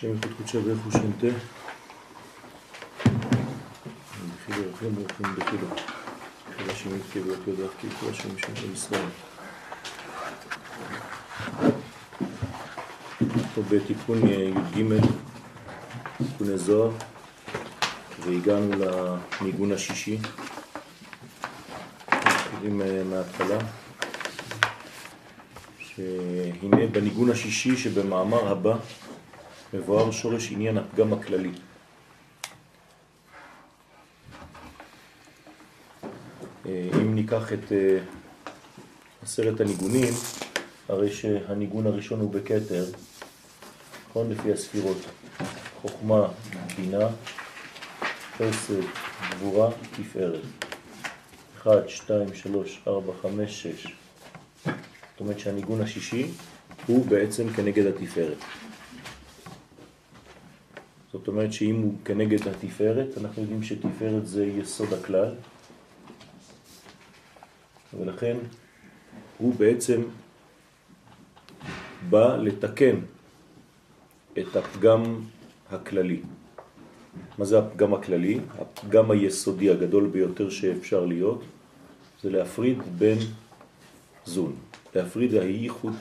השם יחוד ברך הוא שם תה. בחילו רחם ורחם בחילו. כל השם יתקה ואת יודעת כי כל השם שם ישראל. פה בתיקון י"ג, תיקוני זוהר, והגענו לניגון השישי. מתחילים אה, מההתחלה. שהנה בניגון השישי שבמאמר הבא מבואר שורש עניין הפגם הכללי. אה, אם ניקח את אה, עשרת הניגונים, הרי שהניגון הראשון הוא בקטר, נכון? לפי הספירות. חוכמה, בינה, חסד, גבורה, תפארת. 1, 2, 3, 4, 5, 6. זאת אומרת שהניגון השישי הוא בעצם כנגד התפארת. זאת אומרת שאם הוא כנגד התפארת, אנחנו יודעים שתפארת זה יסוד הכלל, ולכן הוא בעצם בא לתקן את הפגם הכללי. מה זה הפגם הכללי? הפגם היסודי הגדול ביותר שאפשר להיות, זה להפריד בין זון. להפריד הייחוד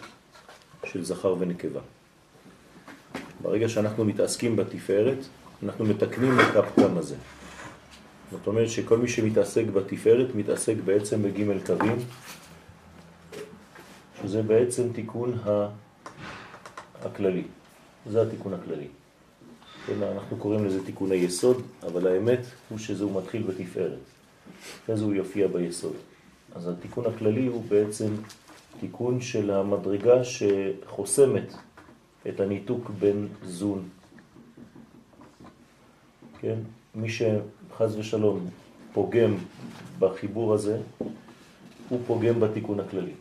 של זכר ונקבה. ברגע שאנחנו מתעסקים בתפארת, אנחנו מתקנים את הפגם הזה. זאת אומרת שכל מי שמתעסק בתפארת מתעסק בעצם בג' קווים, שזה בעצם תיקון הכללי. זה התיקון הכללי. כן, אנחנו קוראים לזה תיקון היסוד, אבל האמת הוא שזה הוא מתחיל בתפארת. אחרי זה הוא יופיע ביסוד. אז התיקון הכללי הוא בעצם תיקון של המדרגה שחוסמת את הניתוק בין זון. כן? מי שחז ושלום פוגם בחיבור הזה, הוא פוגם בתיקון הכללי.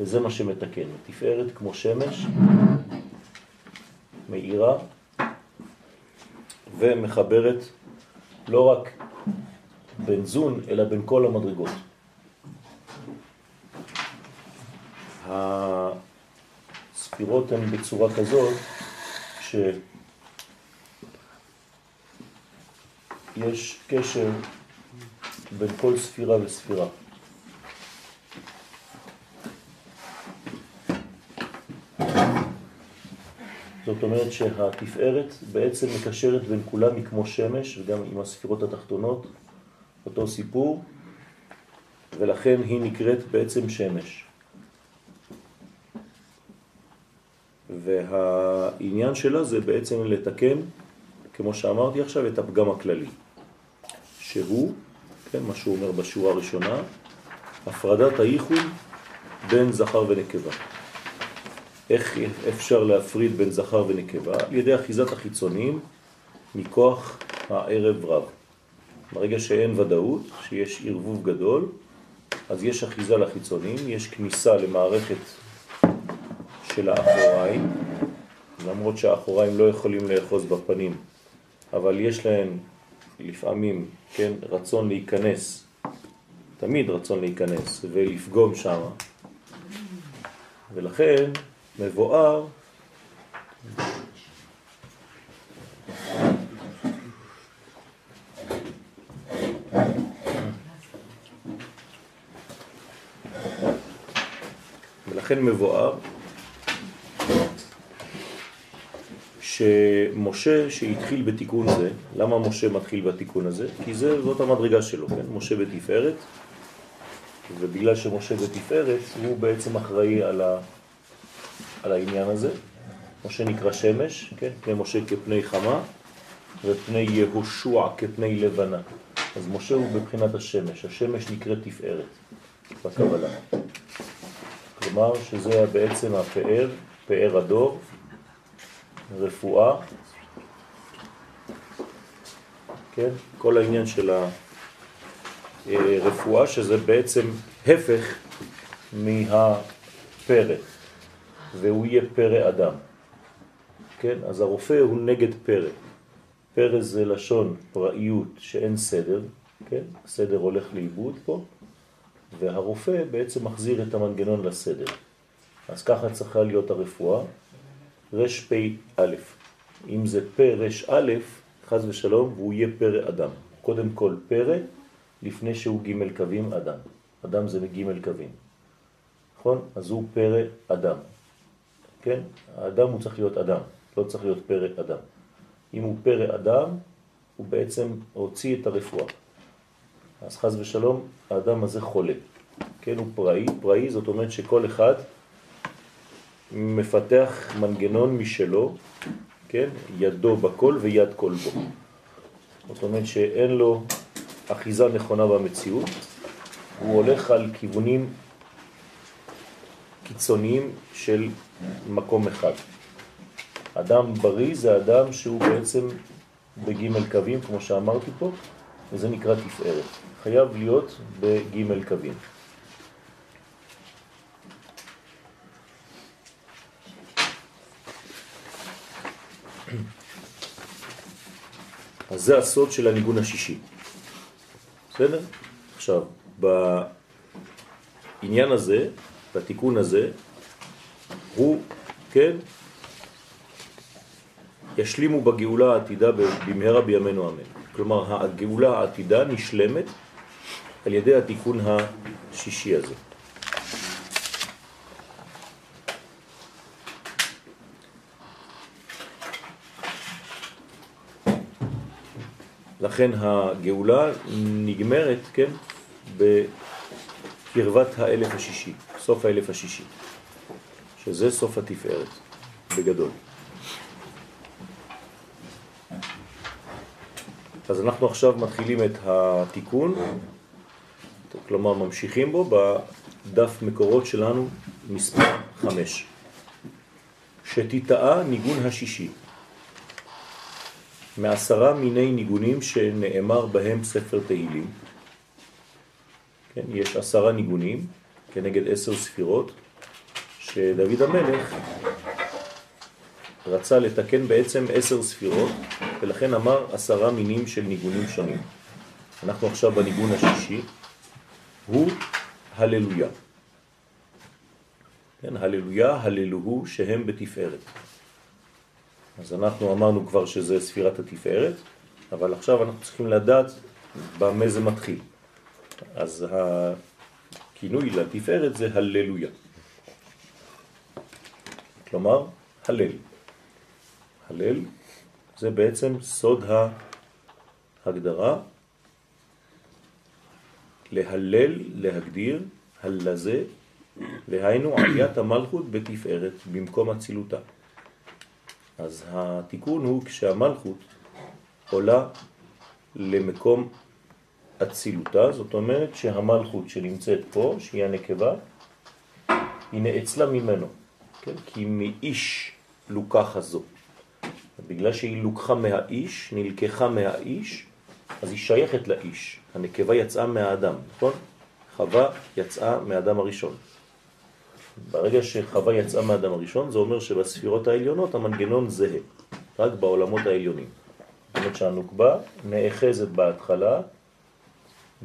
וזה מה שמתקן. תפארת כמו שמש, מאירה ומחברת לא רק בין זון, אלא בין כל המדרגות. הספירות הן בצורה כזאת שיש קשר בין כל ספירה וספירה. זאת אומרת שהתפארת בעצם מקשרת בין כולם היא כמו שמש וגם עם הספירות התחתונות, אותו סיפור, ולכן היא נקראת בעצם שמש. והעניין שלה זה בעצם לתקן, כמו שאמרתי עכשיו, את הפגם הכללי, שהוא, כן, מה שהוא אומר בשורה הראשונה, הפרדת הייחוד בין זכר ונקבה. איך אפשר להפריד בין זכר ונקבה? על ידי אחיזת החיצונים מכוח הערב רב. ברגע שאין ודאות, שיש ערבוב גדול, אז יש אחיזה לחיצונים, יש כניסה למערכת של האחוריים, למרות שהאחוריים לא יכולים לאחוז בפנים, אבל יש להם לפעמים, כן, רצון להיכנס, תמיד רצון להיכנס ולפגום שם. ולכן מבואר ולכן מבואר שמשה שהתחיל בתיקון זה, למה משה מתחיל בתיקון הזה? כי זה, זאת המדרגה שלו, כן? משה בתפארת, ובגלל שמשה בתפארת הוא בעצם אחראי על, ה, על העניין הזה. משה נקרא שמש, כן? פני משה כפני חמה, ופני יהושע כפני לבנה. אז משה הוא בבחינת השמש, השמש נקראת תפארת בקבלה. כלומר שזה בעצם הפאר, פאר הדור, רפואה, כן? כל העניין של הרפואה, שזה בעצם הפך מהפרא, והוא יהיה פרא אדם. כן? אז הרופא הוא נגד פרא. פרא זה לשון פראיות שאין סדר, כן? הסדר הולך לאיבוד פה, והרופא בעצם מחזיר את המנגנון לסדר. אז ככה צריכה להיות הרפואה, רש פי א', אם זה פי רש א', חז ושלום, והוא יהיה פרא אדם. קודם כל פרא, לפני שהוא ג' קווים אדם. אדם זה ג' קווים. נכון? אז הוא פרא אדם. כן? האדם הוא צריך להיות אדם, לא צריך להיות פרא אדם. אם הוא פרא אדם, הוא בעצם הוציא את הרפואה. אז חז ושלום, האדם הזה חולה. כן, הוא פראי. פראי זאת אומרת שכל אחד מפתח מנגנון משלו, כן, ידו בכל ויד כל בו. זאת אומרת שאין לו אחיזה נכונה במציאות, הוא הולך על כיוונים קיצוניים של מקום אחד. אדם בריא זה אדם שהוא בעצם בג' קווים, כמו שאמרתי פה, וזה נקרא תפארת. חייב להיות בג' קווים. אז זה הסוד של הניגון השישי. בסדר? עכשיו, בעניין הזה, בתיקון הזה, הוא, כן, ישלימו בגאולה העתידה במהרה בימינו אמן. כלומר, הגאולה העתידה נשלמת על ידי התיקון השישי הזה. לכן הגאולה נגמרת, כן, בקרבת האלף השישי, סוף האלף השישי, שזה סוף התפארת, בגדול. אז אנחנו עכשיו מתחילים את התיקון, כלומר ממשיכים בו בדף מקורות שלנו מספר 5. שתיטעה ניגון השישי. מעשרה מיני ניגונים שנאמר בהם ספר תהילים. כן, יש עשרה ניגונים כנגד עשר ספירות, שדוד המלך רצה לתקן בעצם עשר ספירות, ולכן אמר עשרה מינים של ניגונים שונים. אנחנו עכשיו בניגון השישי, הוא הללויה. כן, הללויה, הללוהו, שהם בתפארת. אז אנחנו אמרנו כבר שזה ספירת התפארת, אבל עכשיו אנחנו צריכים לדעת במה זה מתחיל. אז הכינוי לתפארת זה הללויה. כלומר, הלל. הלל זה בעצם סוד ההגדרה, להלל, להגדיר, הלזה, והיינו עליית המלכות בתפארת במקום הצילותה. אז התיקון הוא כשהמלכות עולה למקום אצילותה, זאת אומרת שהמלכות שנמצאת פה, שהיא הנקבה, היא נאצלה ממנו, כן? כי מאיש לוקחה זו. בגלל שהיא לוקחה מהאיש, נלקחה מהאיש, אז היא שייכת לאיש. הנקבה יצאה מהאדם, נכון? חווה יצאה מהאדם הראשון. ברגע שחווה יצאה מהאדם הראשון, זה אומר שבספירות העליונות המנגנון זהה, רק בעולמות העליונים. זאת אומרת שהנוקבה נאחזת בהתחלה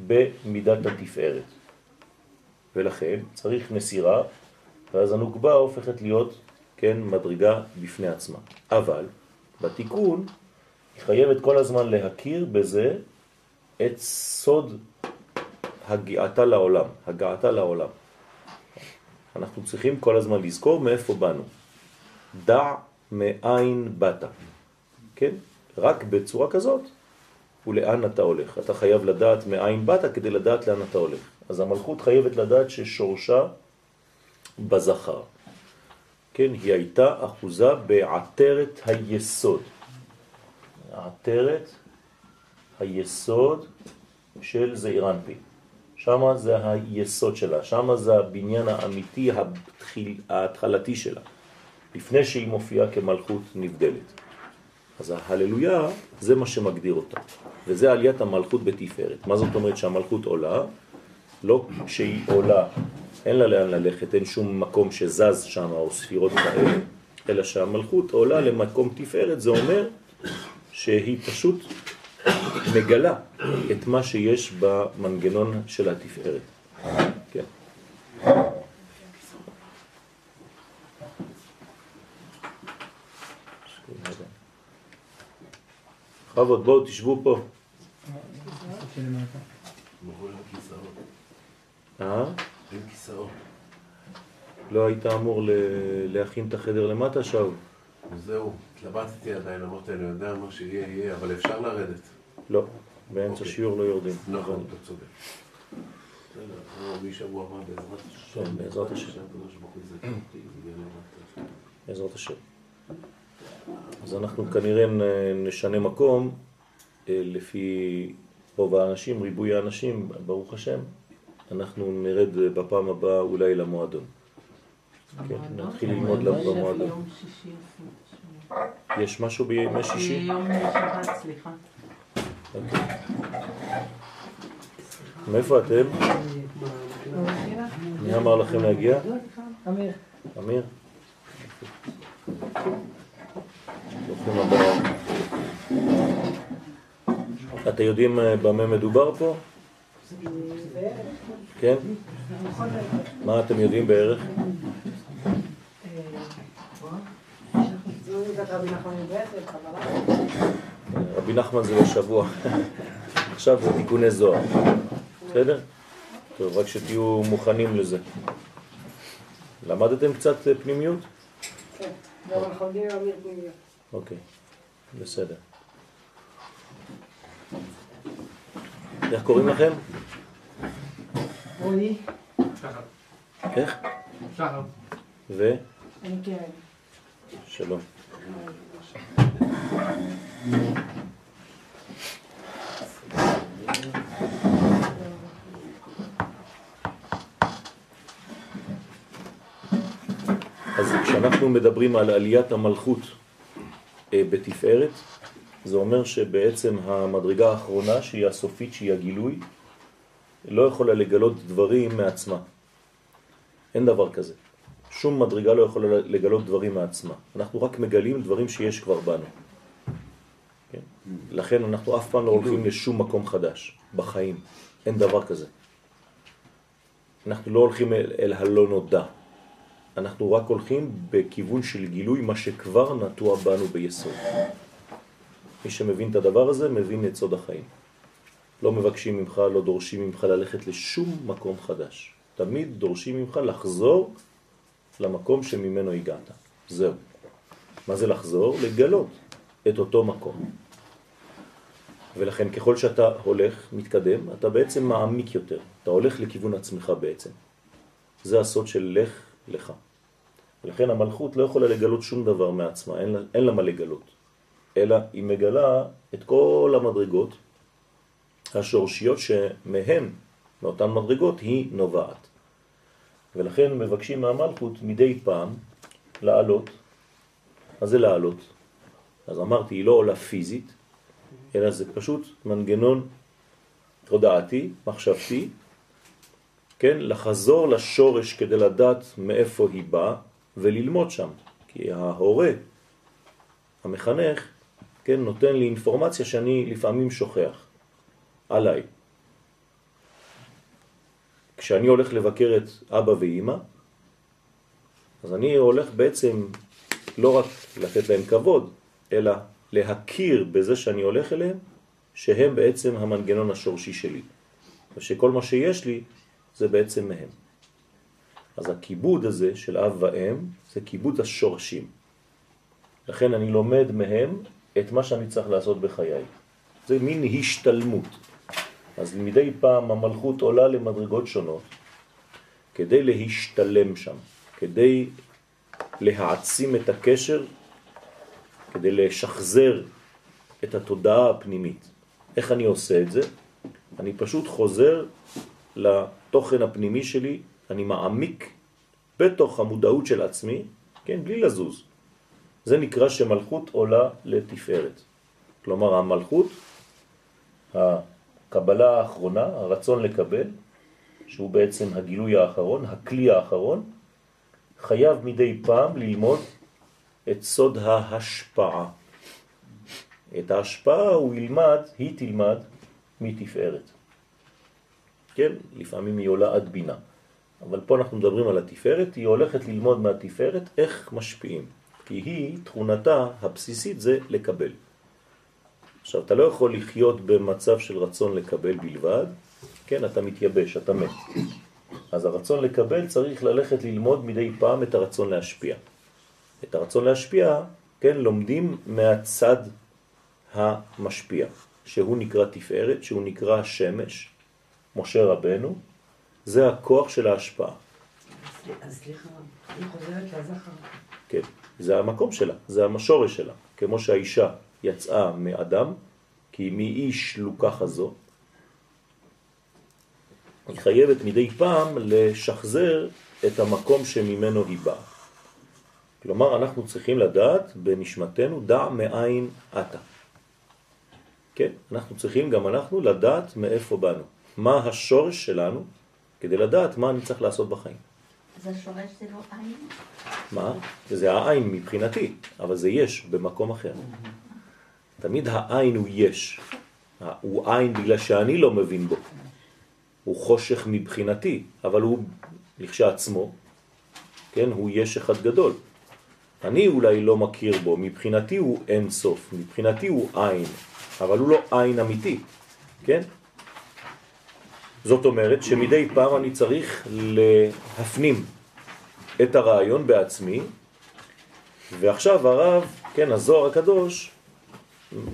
במידת התפארת. ולכן צריך מסירה, ואז הנוקבה הופכת להיות, כן, מדרגה בפני עצמה. אבל בתיקון היא חייבת כל הזמן להכיר בזה את סוד הגעתה לעולם, הגעתה לעולם. אנחנו צריכים כל הזמן לזכור מאיפה באנו. דע מאין באת. כן? רק בצורה כזאת ולאן אתה הולך. אתה חייב לדעת מאין באת כדי לדעת לאן אתה הולך. אז המלכות חייבת לדעת ששורשה בזכר. כן, היא הייתה אחוזה בעטרת היסוד. עטרת היסוד של זעיר אנפין. שם זה היסוד שלה, שם זה הבניין האמיתי התחיל, ההתחלתי שלה, לפני שהיא מופיעה כמלכות נבדלת. אז ההללויה זה מה שמגדיר אותה, וזה עליית המלכות בתפארת. מה זאת אומרת שהמלכות עולה? לא שהיא עולה, אין לה לאן ללכת, אין שום מקום שזז שם או ספירות כאלה, אלא שהמלכות עולה למקום תפארת, זה אומר שהיא פשוט מגלה את מה שיש במנגנון של התפארת. כן. חוות, בואו תשבו פה. אה? אין כיסאות. לא היית אמור להכין את החדר למטה שם? זהו. התלבטתי עדיין, אמרתי, אני יודע מה שיהיה, יהיה, אבל אפשר לרדת. לא, באמצע אוקיי. שיעור לא יורדים. נכון, אתה צודק. משבוע הבא בעזרת השם. כן, בעזרת השם. בעזרת. אז אנחנו כנראה נשנה מקום אה, לפי רוב האנשים, ריבוי האנשים, ברוך השם. אנחנו נרד אה, בפעם הבאה אולי למועדון. כן, נתחיל ללמוד במועדון. יש משהו בימי שישי? יום שבת, סליחה. אוקיי. מאיפה אתם? מי אמר לכם להגיע? אמיר. אמיר? ברוכים הבאים. אתם יודעים אה, במה מדובר פה? כן? מה אתם יודעים בערך? רבי נחמן זה לשבוע. עכשיו זה תיקוני זוהר. בסדר? טוב, רק שתהיו מוכנים לזה. למדתם קצת אה, פנימיות? כן, אנחנו לומדים עם אמיר פנימיות. אוקיי, בסדר. איך קוראים לכם? רועי, איך? שחר. ו? אני קרן. שלום. אז כשאנחנו מדברים על עליית המלכות אה, בתפארת, זה אומר שבעצם המדרגה האחרונה, שהיא הסופית, שהיא הגילוי, לא יכולה לגלות דברים מעצמה. אין דבר כזה. שום מדרגה לא יכולה לגלות דברים מעצמה. אנחנו רק מגלים דברים שיש כבר בנו. כן? לכן אנחנו אף פעם לא הולכים לשום מקום חדש, בחיים. אין דבר כזה. אנחנו לא הולכים אל, אל הלא נודע. אנחנו רק הולכים בכיוון של גילוי מה שכבר נטוע בנו ביסוד. מי שמבין את הדבר הזה, מבין את סוד החיים. לא מבקשים ממך, לא דורשים ממך ללכת לשום מקום חדש. תמיד דורשים ממך לחזור למקום שממנו הגעת. זהו. מה זה לחזור? לגלות את אותו מקום. ולכן ככל שאתה הולך, מתקדם, אתה בעצם מעמיק יותר. אתה הולך לכיוון עצמך בעצם. זה הסוד של לך לך. ולכן המלכות לא יכולה לגלות שום דבר מעצמה, אין לה, אין לה מה לגלות. אלא היא מגלה את כל המדרגות השורשיות שמהם, מאותן מדרגות, היא נובעת. ולכן מבקשים מהמלכות מדי פעם לעלות. מה זה לעלות? אז אמרתי, היא לא עולה פיזית, אלא זה פשוט מנגנון תודעתי, מחשבתי, כן, לחזור לשורש כדי לדעת מאיפה היא באה וללמוד שם. כי ההורה, המחנך, כן, נותן לי אינפורמציה שאני לפעמים שוכח עליי. כשאני הולך לבקר את אבא ואימא, אז אני הולך בעצם לא רק לתת להם כבוד, אלא להכיר בזה שאני הולך אליהם, שהם בעצם המנגנון השורשי שלי. ושכל מה שיש לי זה בעצם מהם. אז הכיבוד הזה של אב ואם זה כיבוד השורשים. לכן אני לומד מהם את מה שאני צריך לעשות בחיי. זה מין השתלמות. אז מדי פעם המלכות עולה למדרגות שונות כדי להשתלם שם, כדי להעצים את הקשר, כדי לשחזר את התודעה הפנימית. איך אני עושה את זה? אני פשוט חוזר לתוכן הפנימי שלי, אני מעמיק בתוך המודעות של עצמי, כן, בלי לזוז. זה נקרא שמלכות עולה לתפארת. כלומר, המלכות, הקבלה האחרונה, הרצון לקבל, שהוא בעצם הגילוי האחרון, הכלי האחרון, חייב מדי פעם ללמוד את סוד ההשפעה. את ההשפעה הוא ילמד, היא תלמד מתפארת. כן, לפעמים היא עולה עד בינה. אבל פה אנחנו מדברים על התפארת, היא הולכת ללמוד מהתפארת איך משפיעים. כי היא, תכונתה הבסיסית זה לקבל. עכשיו, אתה לא יכול לחיות במצב של רצון לקבל בלבד, כן, אתה מתייבש, אתה מת. אז הרצון לקבל צריך ללכת ללמוד מדי פעם את הרצון להשפיע. את הרצון להשפיע, כן, לומדים מהצד המשפיע, שהוא נקרא תפארת, שהוא נקרא שמש, משה רבנו, זה הכוח של ההשפעה. אז סליחה, היא חוזרת לזכר. כן, זה המקום שלה, זה המשורש שלה. כמו שהאישה יצאה מאדם, כי מאיש לוקחה זו, היא חייבת מדי פעם לשחזר את המקום שממנו היא באה. כלומר, אנחנו צריכים לדעת בנשמתנו, דע מאין אתה. כן, אנחנו צריכים גם אנחנו לדעת מאיפה באנו. מה השורש שלנו, כדי לדעת מה אני צריך לעשות בחיים. אז השורש זה לא עין? מה? זה העין מבחינתי, אבל זה יש במקום אחר. תמיד העין הוא יש. הוא עין בגלל שאני לא מבין בו. הוא חושך מבחינתי, אבל הוא לכשעצמו, כן, הוא יש אחד גדול. אני אולי לא מכיר בו, מבחינתי הוא אין סוף, מבחינתי הוא עין, אבל הוא לא עין אמיתי, כן? זאת אומרת שמדי פעם אני צריך להפנים את הרעיון בעצמי, ועכשיו הרב, כן, הזוהר הקדוש,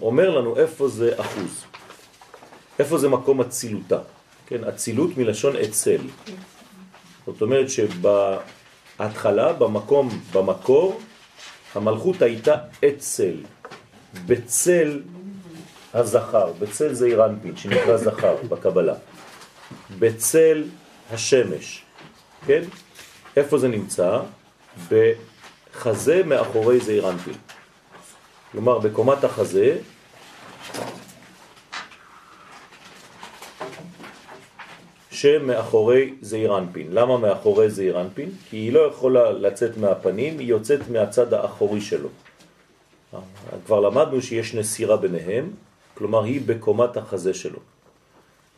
אומר לנו איפה זה אחוז, איפה זה מקום הצילותה, כן, הצילות מלשון אצל. זאת אומרת שבהתחלה, במקום, במקור, המלכות הייתה אצל, בצל הזכר, בצל זה אירנפין, שנקרא זכר בקבלה. בצל השמש, כן? איפה זה נמצא? בחזה מאחורי זעיר אנפין. כלומר, בקומת החזה, שמאחורי זעיר אנפין. למה מאחורי זעיר אנפין? כי היא לא יכולה לצאת מהפנים, היא יוצאת מהצד האחורי שלו. כבר למדנו שיש נסירה ביניהם, כלומר היא בקומת החזה שלו.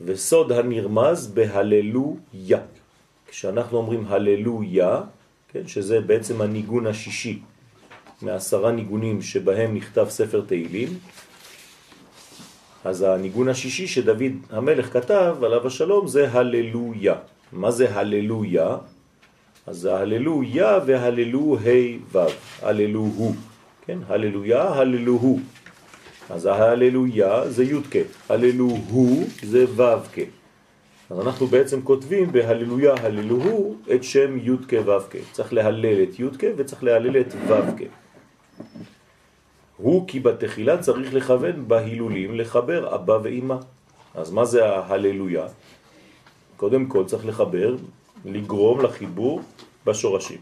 וסוד הנרמז בהללויה. כשאנחנו אומרים הללויה, כן, שזה בעצם הניגון השישי מעשרה ניגונים שבהם נכתב ספר תהילים, אז הניגון השישי שדוד המלך כתב עליו השלום זה הללויה. מה זה הללויה? אז ההללויה והללו ה' ו', הללו הוא, כן? הללויה, הללו הוא. אז ההללויה זה י' הללו הוא זה ו' אז אנחנו בעצם כותבים בהללויה הללו הוא את שם י' ו' צריך להלל את י' וצריך להלל את ו' הוא כי בתחילה צריך לכוון בהילולים לחבר אבא ואמא. אז מה זה ההללויה? קודם כל צריך לחבר, לגרום לחיבור בשורשים.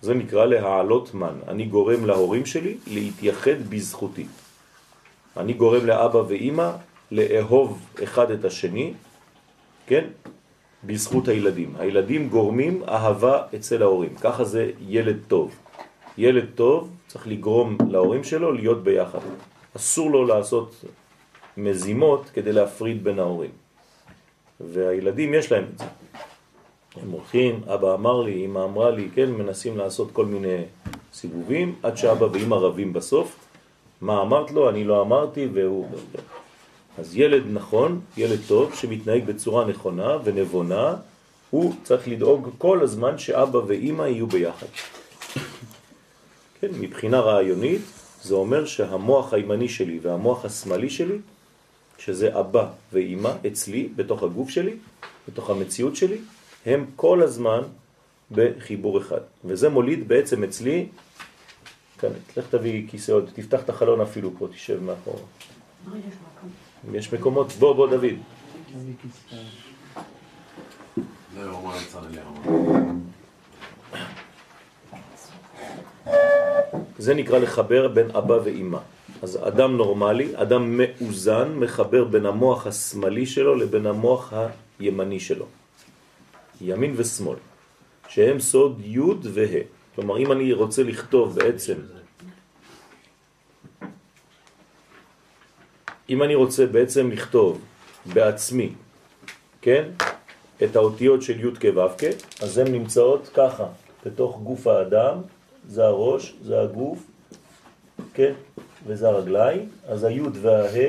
זה נקרא להעלות מן. אני גורם להורים שלי להתייחד בזכותי. אני גורם לאבא ואימא לאהוב אחד את השני, כן? בזכות הילדים. הילדים גורמים אהבה אצל ההורים. ככה זה ילד טוב. ילד טוב צריך לגרום להורים שלו להיות ביחד. אסור לו לעשות מזימות כדי להפריד בין ההורים. והילדים יש להם את זה. הם הולכים, אבא אמר לי, אמא אמרה לי, כן, מנסים לעשות כל מיני סיבובים, עד שאבא ואמא רבים בסוף, מה אמרת לו, אני לא אמרתי, והוא... אז ילד נכון, ילד טוב, שמתנהג בצורה נכונה ונבונה, הוא צריך לדאוג כל הזמן שאבא ואימא יהיו ביחד. כן, מבחינה רעיונית, זה אומר שהמוח הימני שלי והמוח השמאלי שלי, שזה אבא ואימא אצלי, בתוך הגוף שלי, בתוך המציאות שלי, הם כל הזמן בחיבור אחד. וזה מוליד בעצם אצלי כאן, תלך תביא כיסא עוד, תפתח את החלון אפילו פה, תשב מאחורה. יש מקומות, בוא, בוא דוד. זה נקרא לחבר בין אבא ואימא. אז אדם נורמלי, אדם מאוזן, מחבר בין המוח השמאלי שלו לבין המוח הימני שלו. ימין ושמאל, שהם סוד י' וה'. כלומר, אם אני רוצה לכתוב בעצם, אם אני רוצה בעצם לכתוב בעצמי, כן, את האותיות של י' כו' אז הן נמצאות ככה, בתוך גוף האדם, זה הראש, זה הגוף, כן, וזה הרגליים, אז היוד והה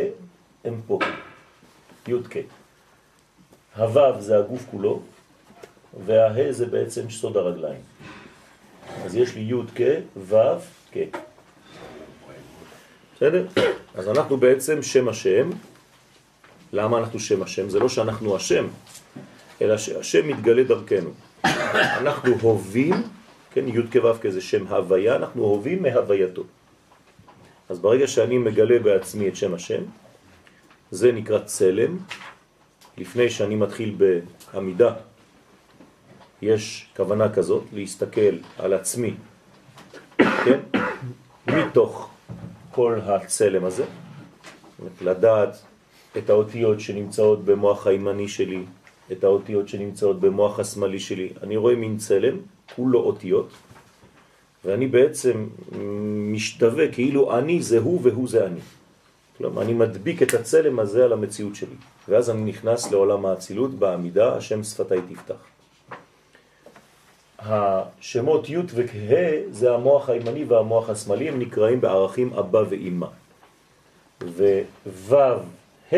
הם פה, יוד ק. הוו זה הגוף כולו, והה זה בעצם סוד הרגליים. אז יש לי יוד ק, וו ק. בסדר? אז אנחנו בעצם שם השם. למה אנחנו שם השם? זה לא שאנחנו השם, אלא שהשם מתגלה דרכנו. אנחנו הובים, כן, י' כו' כזה שם הוויה, אנחנו הובים מהווייתו. אז ברגע שאני מגלה בעצמי את שם השם, זה נקרא צלם. לפני שאני מתחיל בעמידה, יש כוונה כזאת, להסתכל על עצמי, כן? מתוך כל הצלם הזה, לדעת את האותיות שנמצאות במוח הימני שלי, את האותיות שנמצאות במוח השמאלי שלי. אני רואה מין צלם, כולו אותיות, ואני בעצם משתווה כאילו אני זה הוא והוא זה אני. כלומר, אני מדביק את הצלם הזה על המציאות שלי, ואז אני נכנס לעולם האצילות בעמידה, השם שפתיי תפתח. השמות י' וכה' זה המוח הימני והמוח השמאלי, הם נקראים בערכים אבא ואימא. וו' ה'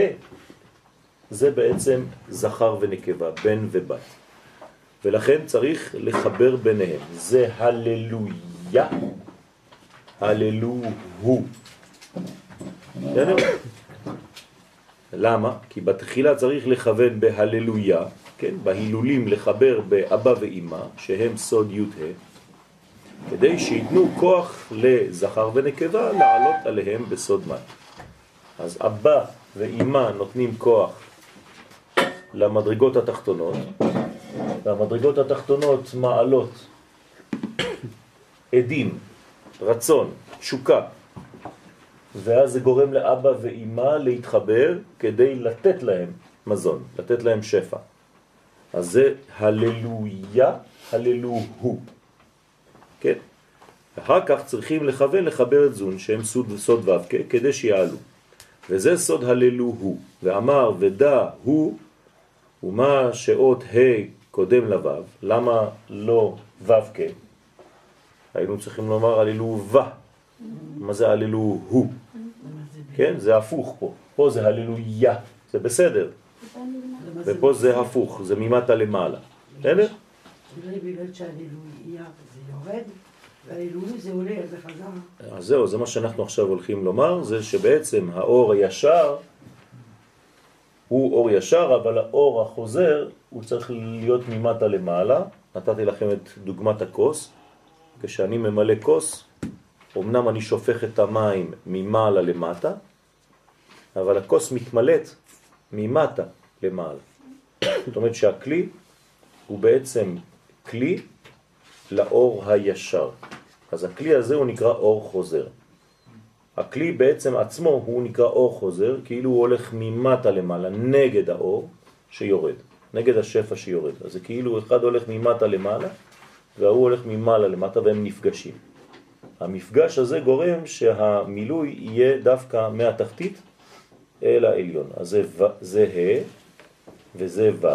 זה בעצם זכר ונקבה, בן ובת. ולכן צריך לחבר ביניהם. זה הללויה, הללו הוא. למה? כי בתחילה צריך לכוון בהללויה, כן? בהילולים לחבר באבא ואימא, שהם סוד י' ה', כדי שיתנו כוח לזכר ונקבה לעלות עליהם בסוד מת. אז אבא ואימא נותנים כוח למדרגות התחתונות, והמדרגות התחתונות מעלות עדים, רצון, תשוקה, ואז זה גורם לאבא ואימא להתחבר כדי לתת להם מזון, לתת להם שפע. אז זה הללויה, הללוהו. כן? אחר כך צריכים לכוון לחבר את זון שהם סוד, סוד ו' כדי שיעלו. וזה סוד הללוהו. ואמר ודע הוא ומה שאות ה' קודם לו', למה לא ו' כן? היינו צריכים לומר הללו ו', מה זה הללו הוא? כן, זה הפוך פה, פה זה הללויה, זה בסדר, ופה זה הפוך, זה ממטה למעלה, בסדר? אז זהו, זה מה שאנחנו עכשיו הולכים לומר, זה שבעצם האור הישר הוא אור ישר, אבל האור החוזר הוא צריך להיות ממטה למעלה. נתתי לכם את דוגמת הכוס. כשאני ממלא כוס, אמנם אני שופך את המים ממעלה למטה, אבל הכוס מתמלאת ממטה למעלה. זאת אומרת שהכלי הוא בעצם כלי לאור הישר. אז הכלי הזה הוא נקרא אור חוזר. הכלי בעצם עצמו הוא נקרא אור חוזר, כאילו הוא הולך ממטה למעלה, נגד האור שיורד, נגד השפע שיורד. אז זה כאילו אחד הולך ממטה למעלה, והוא הולך ממעלה למטה והם נפגשים. המפגש הזה גורם שהמילוי יהיה דווקא מהתחתית אל העליון. אז זה, ה' וזה ו'.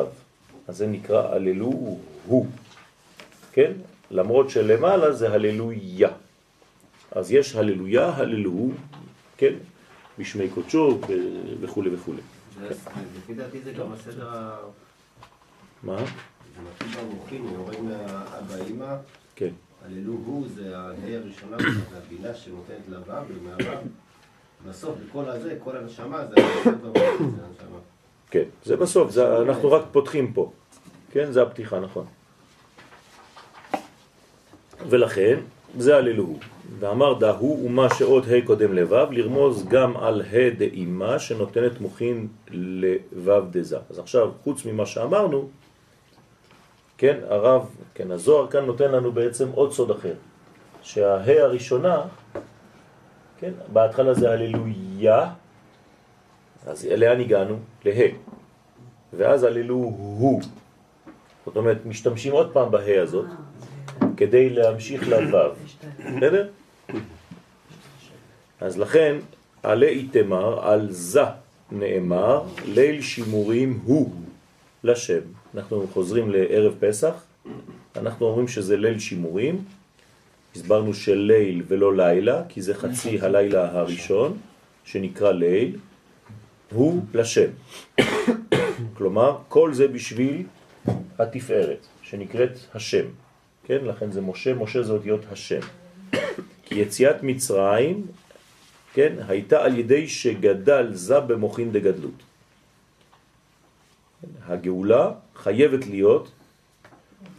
אז זה נקרא הללו הוא. כן? למרות שלמעלה זה הללויה. אז יש הללויה, הללו, כן, בשמי קודשו וכו' וכו'. לפי דעתי זה גם הסדר. מה? מתחיל במוחים, יורד מהאבא אימא, כן. הללו הוא, זה ההי הראשונה, והבינה שנותנת לוו ומהוו. בסוף, בכל הזה, כל הנשמה, זה הנשמה. כן, זה בסוף, זה, אנחנו רק פותחים פה. כן, זה הפתיחה, נכון. ולכן, זה הללוהו. ואמר דהו ומה שעוד ה' קודם לבב, לרמוז גם על ה' דאימה שנותנת מוכין לבב דזה. אז עכשיו, חוץ ממה שאמרנו, כן, הרב, כן, הזוהר כאן נותן לנו בעצם עוד סוד אחר, שהה הראשונה, כן, בהתחלה זה הללויה, אז לאן הגענו? לה. ואז הללו הוא. זאת אומרת, משתמשים עוד פעם בהה הזאת, כדי להמשיך לוו. בסדר? אז לכן, עלי איתמר, על זה נאמר, ליל שימורים הוא לשם. אנחנו חוזרים לערב פסח, אנחנו אומרים שזה ליל שימורים, הסברנו של ליל ולא לילה, כי זה חצי הלילה הראשון, שנקרא ליל, הוא לשם. כלומר, כל זה בשביל התפארת, שנקראת השם. כן, לכן זה משה, משה זה אותיות השם. כי יציאת מצרים, כן, הייתה על ידי שגדל זה במוחין דגדלות. הגאולה חייבת להיות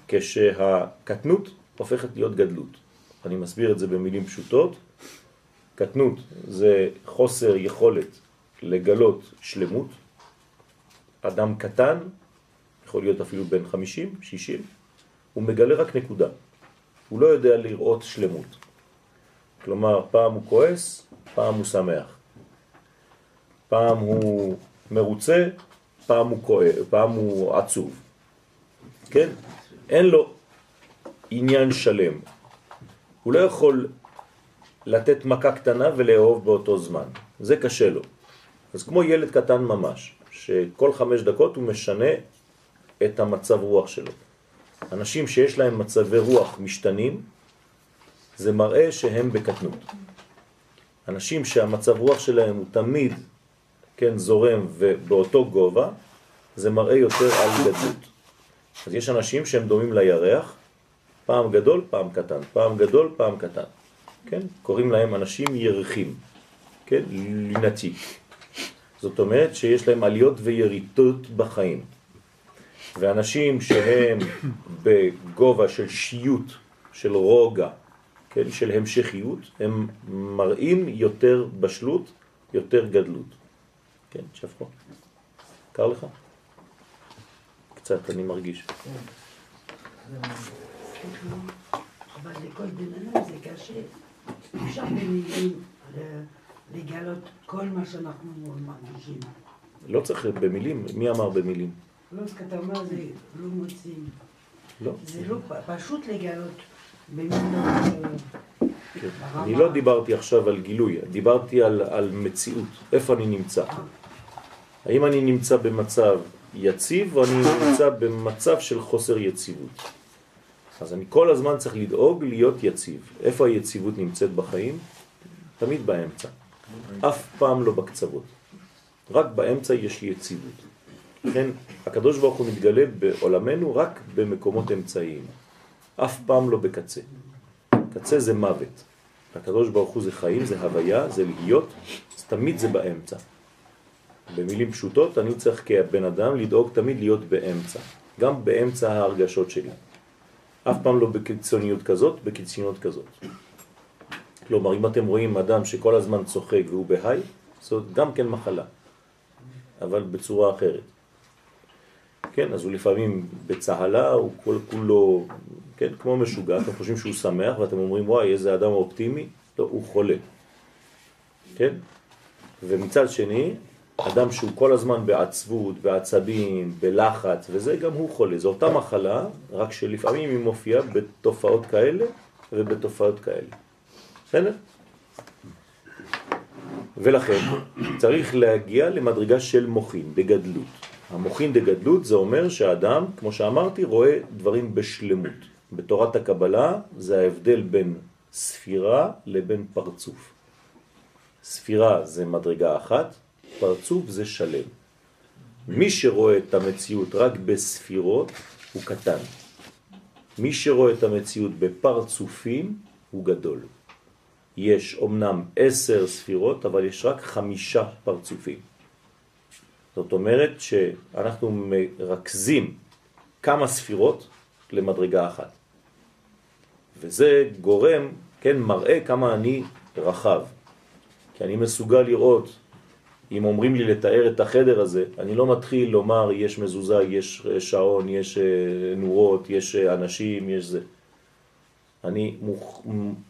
כשהקטנות הופכת להיות גדלות. אני מסביר את זה במילים פשוטות. קטנות זה חוסר יכולת לגלות שלמות. אדם קטן, יכול להיות אפילו בן 50, 60, הוא מגלה רק נקודה. הוא לא יודע לראות שלמות. כלומר, פעם הוא כועס, פעם הוא שמח. פעם הוא מרוצה, פעם הוא כואב, פעם הוא עצוב. כן? אין לו עניין שלם. הוא לא יכול לתת מכה קטנה ולאהוב באותו זמן. זה קשה לו. אז כמו ילד קטן ממש, שכל חמש דקות הוא משנה את המצב רוח שלו. אנשים שיש להם מצבי רוח משתנים, זה מראה שהם בקטנות. אנשים שהמצב רוח שלהם הוא תמיד כן, זורם ובאותו גובה, זה מראה יותר על גדלות. אז יש אנשים שהם דומים לירח, פעם גדול, פעם קטן, פעם גדול, פעם קטן. כן? קוראים להם אנשים ירחים, כן? לינתי. זאת אומרת שיש להם עליות ויריתות בחיים. ואנשים שהם בגובה של שיות, של רוגע, כן? של המשכיות, הם מראים יותר בשלות, יותר גדלות. כן, שפחו. קר לך? קצת, אני מרגיש. אבל לכל בן אדם זה קשה. אפשר במילים לגלות כל מה שאנחנו מרגישים. לא צריך במילים, מי אמר במילים? לא, אתה אומר זה לא מוצאים. לא. זה לא פשוט לגלות במילים. כן. אני לא דיברתי עכשיו על גילוי, דיברתי על, על מציאות, איפה אני נמצא. האם אני נמצא במצב יציב או אני נמצא במצב של חוסר יציבות. אז אני כל הזמן צריך לדאוג להיות יציב. איפה היציבות נמצאת בחיים? תמיד באמצע. אף פעם לא בקצוות. רק באמצע יש יציבות. לכן הקדוש ברוך הוא מתגלה בעולמנו רק במקומות אמצעיים. אף פעם לא בקצה. קצה זה מוות. הקדוש ברוך הוא זה חיים, זה הוויה, זה להיות, אז תמיד זה באמצע. במילים פשוטות, אני צריך כבן אדם לדאוג תמיד להיות באמצע, גם באמצע ההרגשות שלי. אף פעם לא בקיצוניות כזאת, בקיצוניות כזאת. כלומר, אם אתם רואים אדם שכל הזמן צוחק והוא בהיי, זאת גם כן מחלה, אבל בצורה אחרת. כן, אז הוא לפעמים בצהלה, הוא כל כולו, כן, כמו משוגע, אתם חושבים שהוא שמח ואתם אומרים, וואי, איזה אדם אופטימי, לא, הוא חולה. כן? ומצד שני, אדם שהוא כל הזמן בעצבות, בעצבים, בלחץ, וזה גם הוא חולה. זו אותה מחלה, רק שלפעמים היא מופיעה בתופעות כאלה ובתופעות כאלה. בסדר? ולכן צריך להגיע למדרגה של מוחין, דגדלות. המוחין דגדלות זה אומר שהאדם, כמו שאמרתי, רואה דברים בשלמות. בתורת הקבלה זה ההבדל בין ספירה לבין פרצוף. ספירה זה מדרגה אחת, פרצוף זה שלם. מי שרואה את המציאות רק בספירות הוא קטן. מי שרואה את המציאות בפרצופים הוא גדול. יש אומנם עשר ספירות, אבל יש רק חמישה פרצופים. זאת אומרת שאנחנו מרכזים כמה ספירות למדרגה אחת. וזה גורם, כן, מראה כמה אני רחב. כי אני מסוגל לראות אם אומרים לי לתאר את החדר הזה, אני לא מתחיל לומר יש מזוזה, יש שעון, יש אה, נורות, יש אה, אנשים, יש זה. אני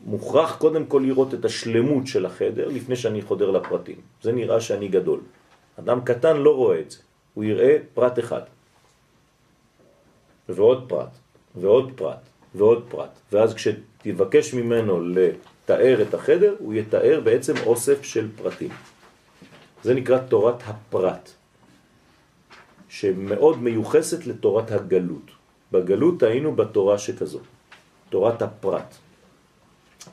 מוכרח קודם כל לראות את השלמות של החדר לפני שאני חודר לפרטים. זה נראה שאני גדול. אדם קטן לא רואה את זה, הוא יראה פרט אחד. ועוד פרט, ועוד פרט, ועוד פרט. ואז כשתבקש ממנו לתאר את החדר, הוא יתאר בעצם אוסף של פרטים. זה נקרא תורת הפרט, שמאוד מיוחסת לתורת הגלות. בגלות היינו בתורה שכזו, תורת הפרט.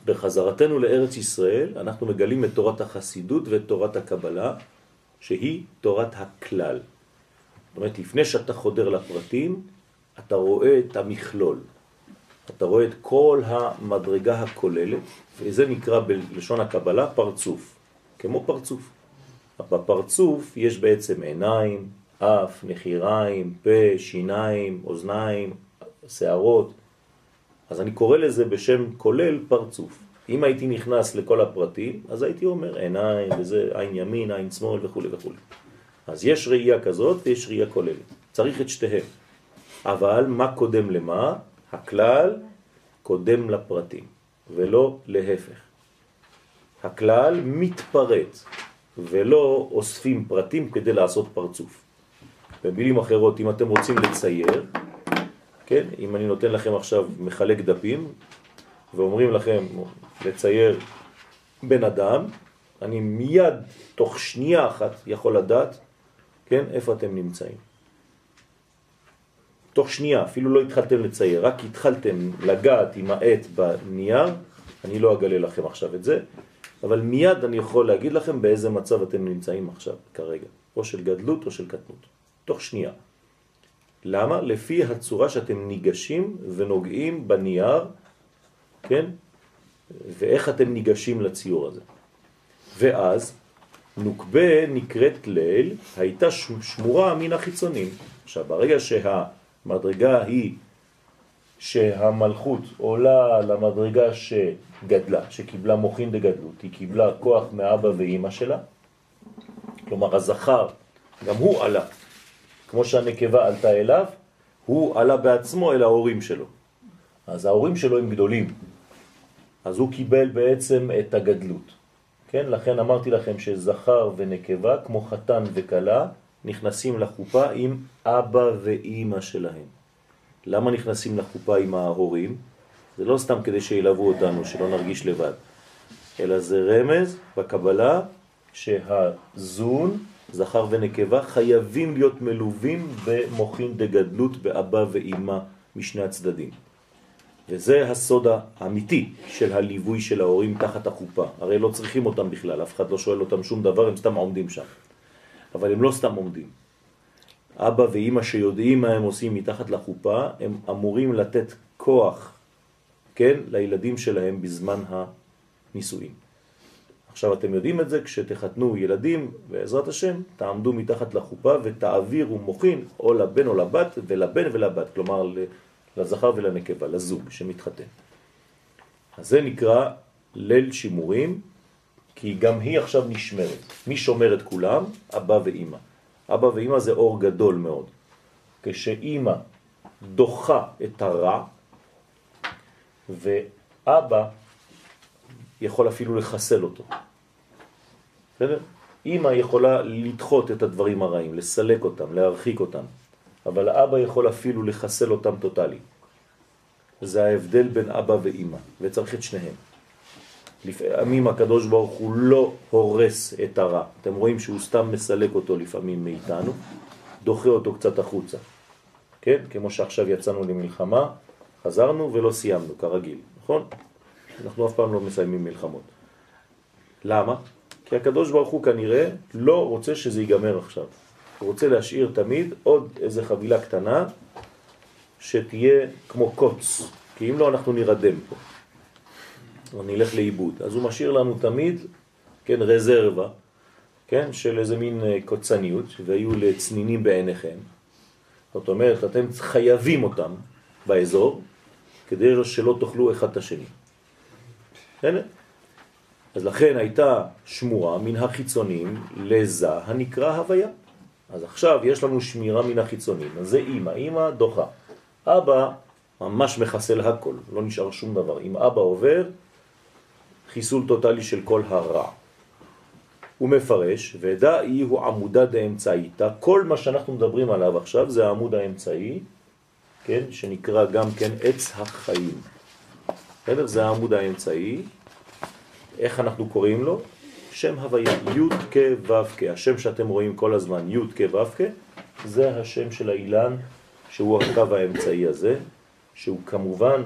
בחזרתנו לארץ ישראל אנחנו מגלים את תורת החסידות ואת תורת הקבלה, שהיא תורת הכלל. זאת אומרת, לפני שאתה חודר לפרטים, אתה רואה את המכלול. אתה רואה את כל המדרגה הכוללת, וזה נקרא בלשון הקבלה פרצוף, כמו פרצוף. בפרצוף יש בעצם עיניים, אף, נחיריים, פה, שיניים, אוזניים, שערות. אז אני קורא לזה בשם כולל פרצוף. אם הייתי נכנס לכל הפרטים, אז הייתי אומר עיניים, וזה עין ימין, עין שמאל וכו' וכו'. אז יש ראייה כזאת ויש ראייה כוללת. צריך את שתיהם. אבל מה קודם למה? הכלל קודם לפרטים, ולא להפך. הכלל מתפרץ, ולא אוספים פרטים כדי לעשות פרצוף. במילים אחרות, אם אתם רוצים לצייר, כן, אם אני נותן לכם עכשיו מחלק דפים, ואומרים לכם לצייר בן אדם, אני מיד, תוך שנייה אחת, יכול לדעת, כן, איפה אתם נמצאים. תוך שנייה, אפילו לא התחלתם לצייר, רק התחלתם לגעת עם העט בנייר, אני לא אגלה לכם עכשיו את זה, אבל מיד אני יכול להגיד לכם באיזה מצב אתם נמצאים עכשיו, כרגע, או של גדלות או של קטנות, תוך שנייה. למה? לפי הצורה שאתם ניגשים ונוגעים בנייר, כן? ואיך אתם ניגשים לציור הזה. ואז נוקבה נקראת ליל, הייתה שמורה מן החיצונים. עכשיו, ברגע שהמדרגה היא שהמלכות עולה למדרגה שגדלה, שקיבלה מוכין דגדלות, היא קיבלה כוח מאבא ואימא שלה, כלומר הזכר, גם הוא עלה, כמו שהנקבה עלתה אליו, הוא עלה בעצמו אל ההורים שלו. אז ההורים שלו הם גדולים, אז הוא קיבל בעצם את הגדלות. כן, לכן אמרתי לכם שזכר ונקבה, כמו חתן וקלה, נכנסים לחופה עם אבא ואימא שלהם. למה נכנסים לחופה עם ההורים? זה לא סתם כדי שילוו אותנו, שלא נרגיש לבד, אלא זה רמז בקבלה שהזון, זכר ונקבה, חייבים להיות מלווים במוכין דגדלות באבא ואימא משני הצדדים. וזה הסוד האמיתי של הליווי של ההורים תחת החופה. הרי לא צריכים אותם בכלל, אף אחד לא שואל אותם שום דבר, הם סתם עומדים שם. אבל הם לא סתם עומדים. אבא ואימא שיודעים מה הם עושים מתחת לחופה, הם אמורים לתת כוח, כן, לילדים שלהם בזמן הנישואים. עכשיו אתם יודעים את זה, כשתחתנו ילדים, בעזרת השם, תעמדו מתחת לחופה ותעבירו מוכין או לבן או לבת ולבן ולבת, כלומר לזכר ולנקבה, לזוג שמתחתן. אז זה נקרא ליל שימורים, כי גם היא עכשיו נשמרת. מי שומר את כולם? אבא ואימא. אבא ואימא זה אור גדול מאוד. כשאימא דוחה את הרע, ואבא יכול אפילו לחסל אותו. בסדר? אימא יכולה לדחות את הדברים הרעים, לסלק אותם, להרחיק אותם. אבל האבא יכול אפילו לחסל אותם טוטלי. זה ההבדל בין אבא ואימא, וצריך את שניהם. לפעמים הקדוש ברוך הוא לא הורס את הרע. אתם רואים שהוא סתם מסלק אותו לפעמים מאיתנו, דוחה אותו קצת החוצה. כן? כמו שעכשיו יצאנו למלחמה, חזרנו ולא סיימנו, כרגיל, נכון? אנחנו אף פעם לא מסיימים מלחמות. למה? כי הקדוש ברוך הוא כנראה לא רוצה שזה ייגמר עכשיו. הוא רוצה להשאיר תמיד עוד איזה חבילה קטנה שתהיה כמו קוץ, כי אם לא אנחנו נרדם פה, או נלך לאיבוד. אז הוא משאיר לנו תמיד, כן, רזרבה, כן, של איזה מין אה, קוצניות, והיו לצנינים בעיניכם. זאת אומרת, אתם חייבים אותם באזור, כדי שלא תאכלו אחד את השני. כן? אז לכן הייתה שמורה מן החיצונים לזה הנקרא הוויה. אז עכשיו יש לנו שמירה מן החיצונים, אז זה אימא, אימא דוחה. אבא ממש מחסל הכל, לא נשאר שום דבר. אם אבא עובר, חיסול טוטלי של כל הרע. הוא מפרש, ודא אי הוא עמודה דאמצעיתא, כל מה שאנחנו מדברים עליו עכשיו זה העמוד האמצעי, כן, שנקרא גם כן עץ החיים. בסדר? זה העמוד האמצעי. איך אנחנו קוראים לו? שם הוויה, י' כ' ו' כ', השם שאתם רואים כל הזמן, י' כ' ו' כ', זה השם של האילן, שהוא הקו האמצעי הזה, שהוא כמובן,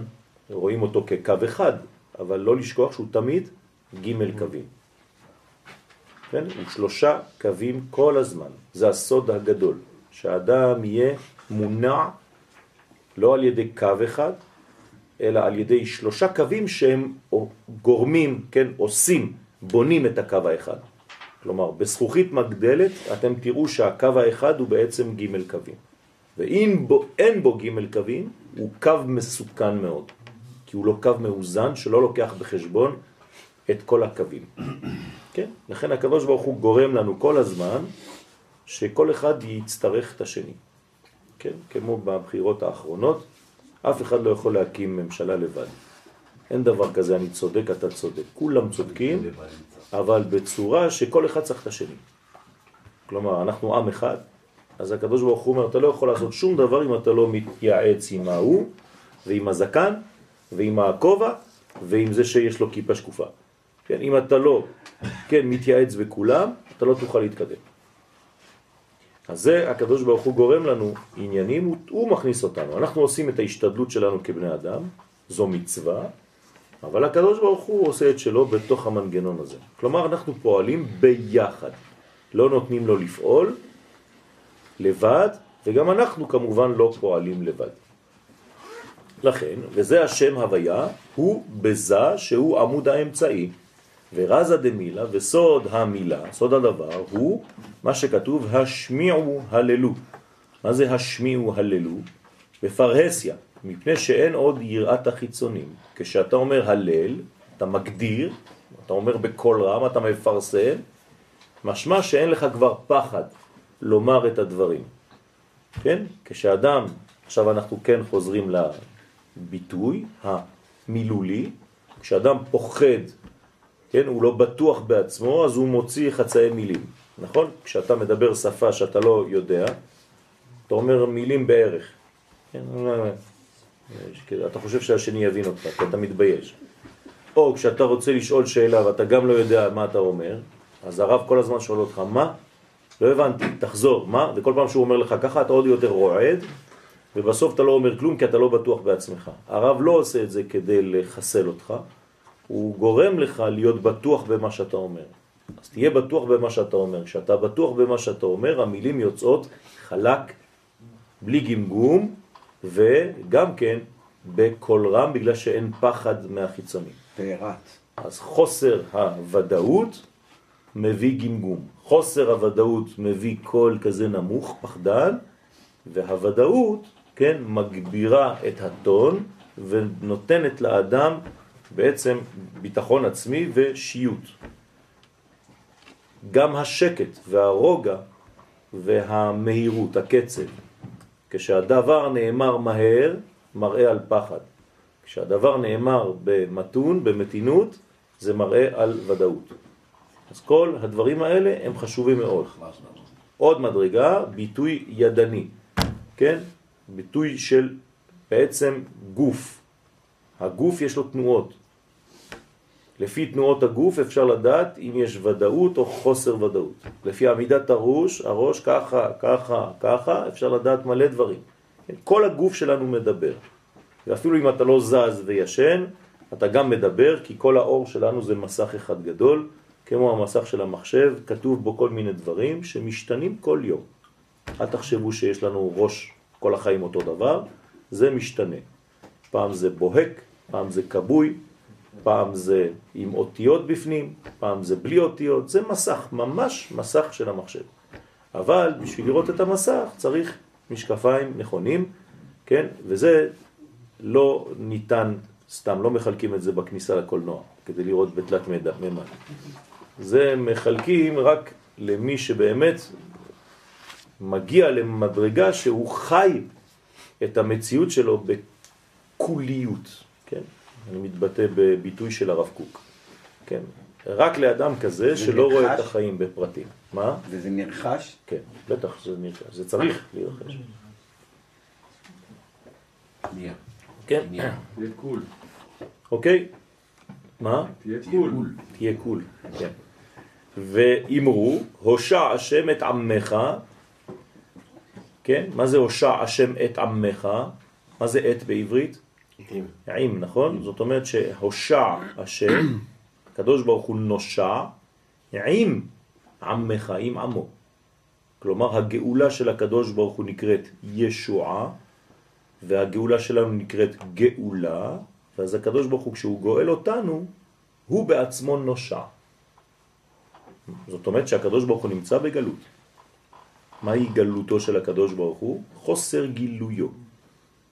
רואים אותו כקו אחד, אבל לא לשכוח שהוא תמיד ג' קווים. כן? הוא שלושה קווים כל הזמן. זה הסוד הגדול, שהאדם יהיה מונע לא על ידי קו אחד, אלא על ידי שלושה קווים שהם גורמים, כן, עושים, בונים את הקו האחד. כלומר, בזכוכית מגדלת אתם תראו שהקו האחד הוא בעצם ג' קווים. ואם בו, אין בו ג' קווים, הוא קו מסוכן מאוד, כי הוא לא קו מאוזן שלא לוקח בחשבון את כל הקווים. כן? לכן הקדוש ברוך הוא גורם לנו כל הזמן שכל אחד יצטרך את השני. כן? כמו בבחירות האחרונות, אף אחד לא יכול להקים ממשלה לבד. אין דבר כזה, אני צודק, אתה צודק. כולם צודקים, אבל בצורה שכל אחד צריך את השני. כלומר, אנחנו עם אחד, אז הקדוש ברוך הוא אומר, אתה לא יכול לעשות שום דבר אם אתה לא מתייעץ עם ההוא, ועם הזקן, ועם הכובע, ועם זה שיש לו כיפה שקופה. כן, אם אתה לא, כן, מתייעץ בכולם, אתה לא תוכל להתקדם. אז זה הקדוש ברוך הוא גורם לנו עניינים, הוא, הוא מכניס אותנו. אנחנו עושים את ההשתדלות שלנו כבני אדם, זו מצווה, אבל הקדוש ברוך הוא עושה את שלו בתוך המנגנון הזה. כלומר, אנחנו פועלים ביחד. לא נותנים לו לפעול לבד, וגם אנחנו כמובן לא פועלים לבד. לכן, וזה השם הוויה, הוא בזה שהוא עמוד האמצעי. ורזה דמילה וסוד המילה, סוד הדבר, הוא מה שכתוב השמיעו הללו. מה זה השמיעו הללו? בפרהסיה, מפני שאין עוד יראת החיצונים. כשאתה אומר הלל, אתה מגדיר, אתה אומר בקול רם, אתה מפרסם, משמע שאין לך כבר פחד לומר את הדברים. כן? כשאדם, עכשיו אנחנו כן חוזרים לביטוי המילולי, כשאדם פוחד כן, הוא לא בטוח בעצמו, אז הוא מוציא חצאי מילים, נכון? כשאתה מדבר שפה שאתה לא יודע, אתה אומר מילים בערך. כן, אתה חושב שהשני יבין אותך, כי אתה מתבייש. או כשאתה רוצה לשאול שאלה ואתה גם לא יודע מה אתה אומר, אז הרב כל הזמן שואל אותך, מה? לא הבנתי, תחזור, מה? וכל פעם שהוא אומר לך ככה אתה עוד יותר רועד, ובסוף אתה לא אומר כלום כי אתה לא בטוח בעצמך. הרב לא עושה את זה כדי לחסל אותך, הוא גורם לך להיות בטוח במה שאתה אומר. אז תהיה בטוח במה שאתה אומר. כשאתה בטוח במה שאתה אומר, המילים יוצאות חלק, בלי גמגום, וגם כן בקול רם, בגלל שאין פחד מהחיצוני. תארת. אז חוסר הוודאות מביא גמגום. חוסר הוודאות מביא קול כזה נמוך, פחדן, והוודאות, כן, מגבירה את הטון ונותנת לאדם בעצם ביטחון עצמי ושיות. גם השקט והרוגע והמהירות, הקצב, כשהדבר נאמר מהר, מראה על פחד. כשהדבר נאמר במתון, במתינות, זה מראה על ודאות. אז כל הדברים האלה הם חשובים מאוד. עוד מדרגה, ביטוי ידני, כן? ביטוי של בעצם גוף. הגוף יש לו תנועות. לפי תנועות הגוף אפשר לדעת אם יש ודאות או חוסר ודאות. לפי עמידת הראש, הראש ככה, ככה, ככה, אפשר לדעת מלא דברים. כל הגוף שלנו מדבר. ואפילו אם אתה לא זז וישן, אתה גם מדבר, כי כל האור שלנו זה מסך אחד גדול, כמו המסך של המחשב, כתוב בו כל מיני דברים שמשתנים כל יום. אל תחשבו שיש לנו ראש כל החיים אותו דבר, זה משתנה. פעם זה בוהק, פעם זה קבוי, פעם זה עם אותיות בפנים, פעם זה בלי אותיות, זה מסך, ממש מסך של המחשב. אבל בשביל לראות את המסך צריך משקפיים נכונים, כן? וזה לא ניתן סתם, לא מחלקים את זה בכניסה לקולנוע, כדי לראות בתלת מימד. זה מחלקים רק למי שבאמת מגיע למדרגה שהוא חי את המציאות שלו בקוליות, כן? אני מתבטא בביטוי של הרב קוק. כן. רק לאדם כזה שלא נרחש? רואה את החיים בפרטים. מה? וזה נרחש? כן, בטח שזה נרחש. זה צריך להירכש. נהיה. כן. נהיה. תהיה קול. אוקיי? מה? תהיה קול. תהיה קול, כן. ואמרו, הושע השם את עמך, כן? מה זה הושע השם את עמך? מה זה את בעברית? עם, נכון? זאת אומרת שהושע השם, הקדוש ברוך הוא נושע, עם עמך, עם עמו. כלומר, הגאולה של הקדוש ברוך הוא נקראת ישועה, והגאולה שלנו נקראת גאולה, ואז הקדוש ברוך הוא, כשהוא גואל אותנו, הוא בעצמו נושע. זאת אומרת שהקדוש ברוך הוא נמצא בגלות. מהי גלותו של הקדוש ברוך הוא? חוסר גילויו.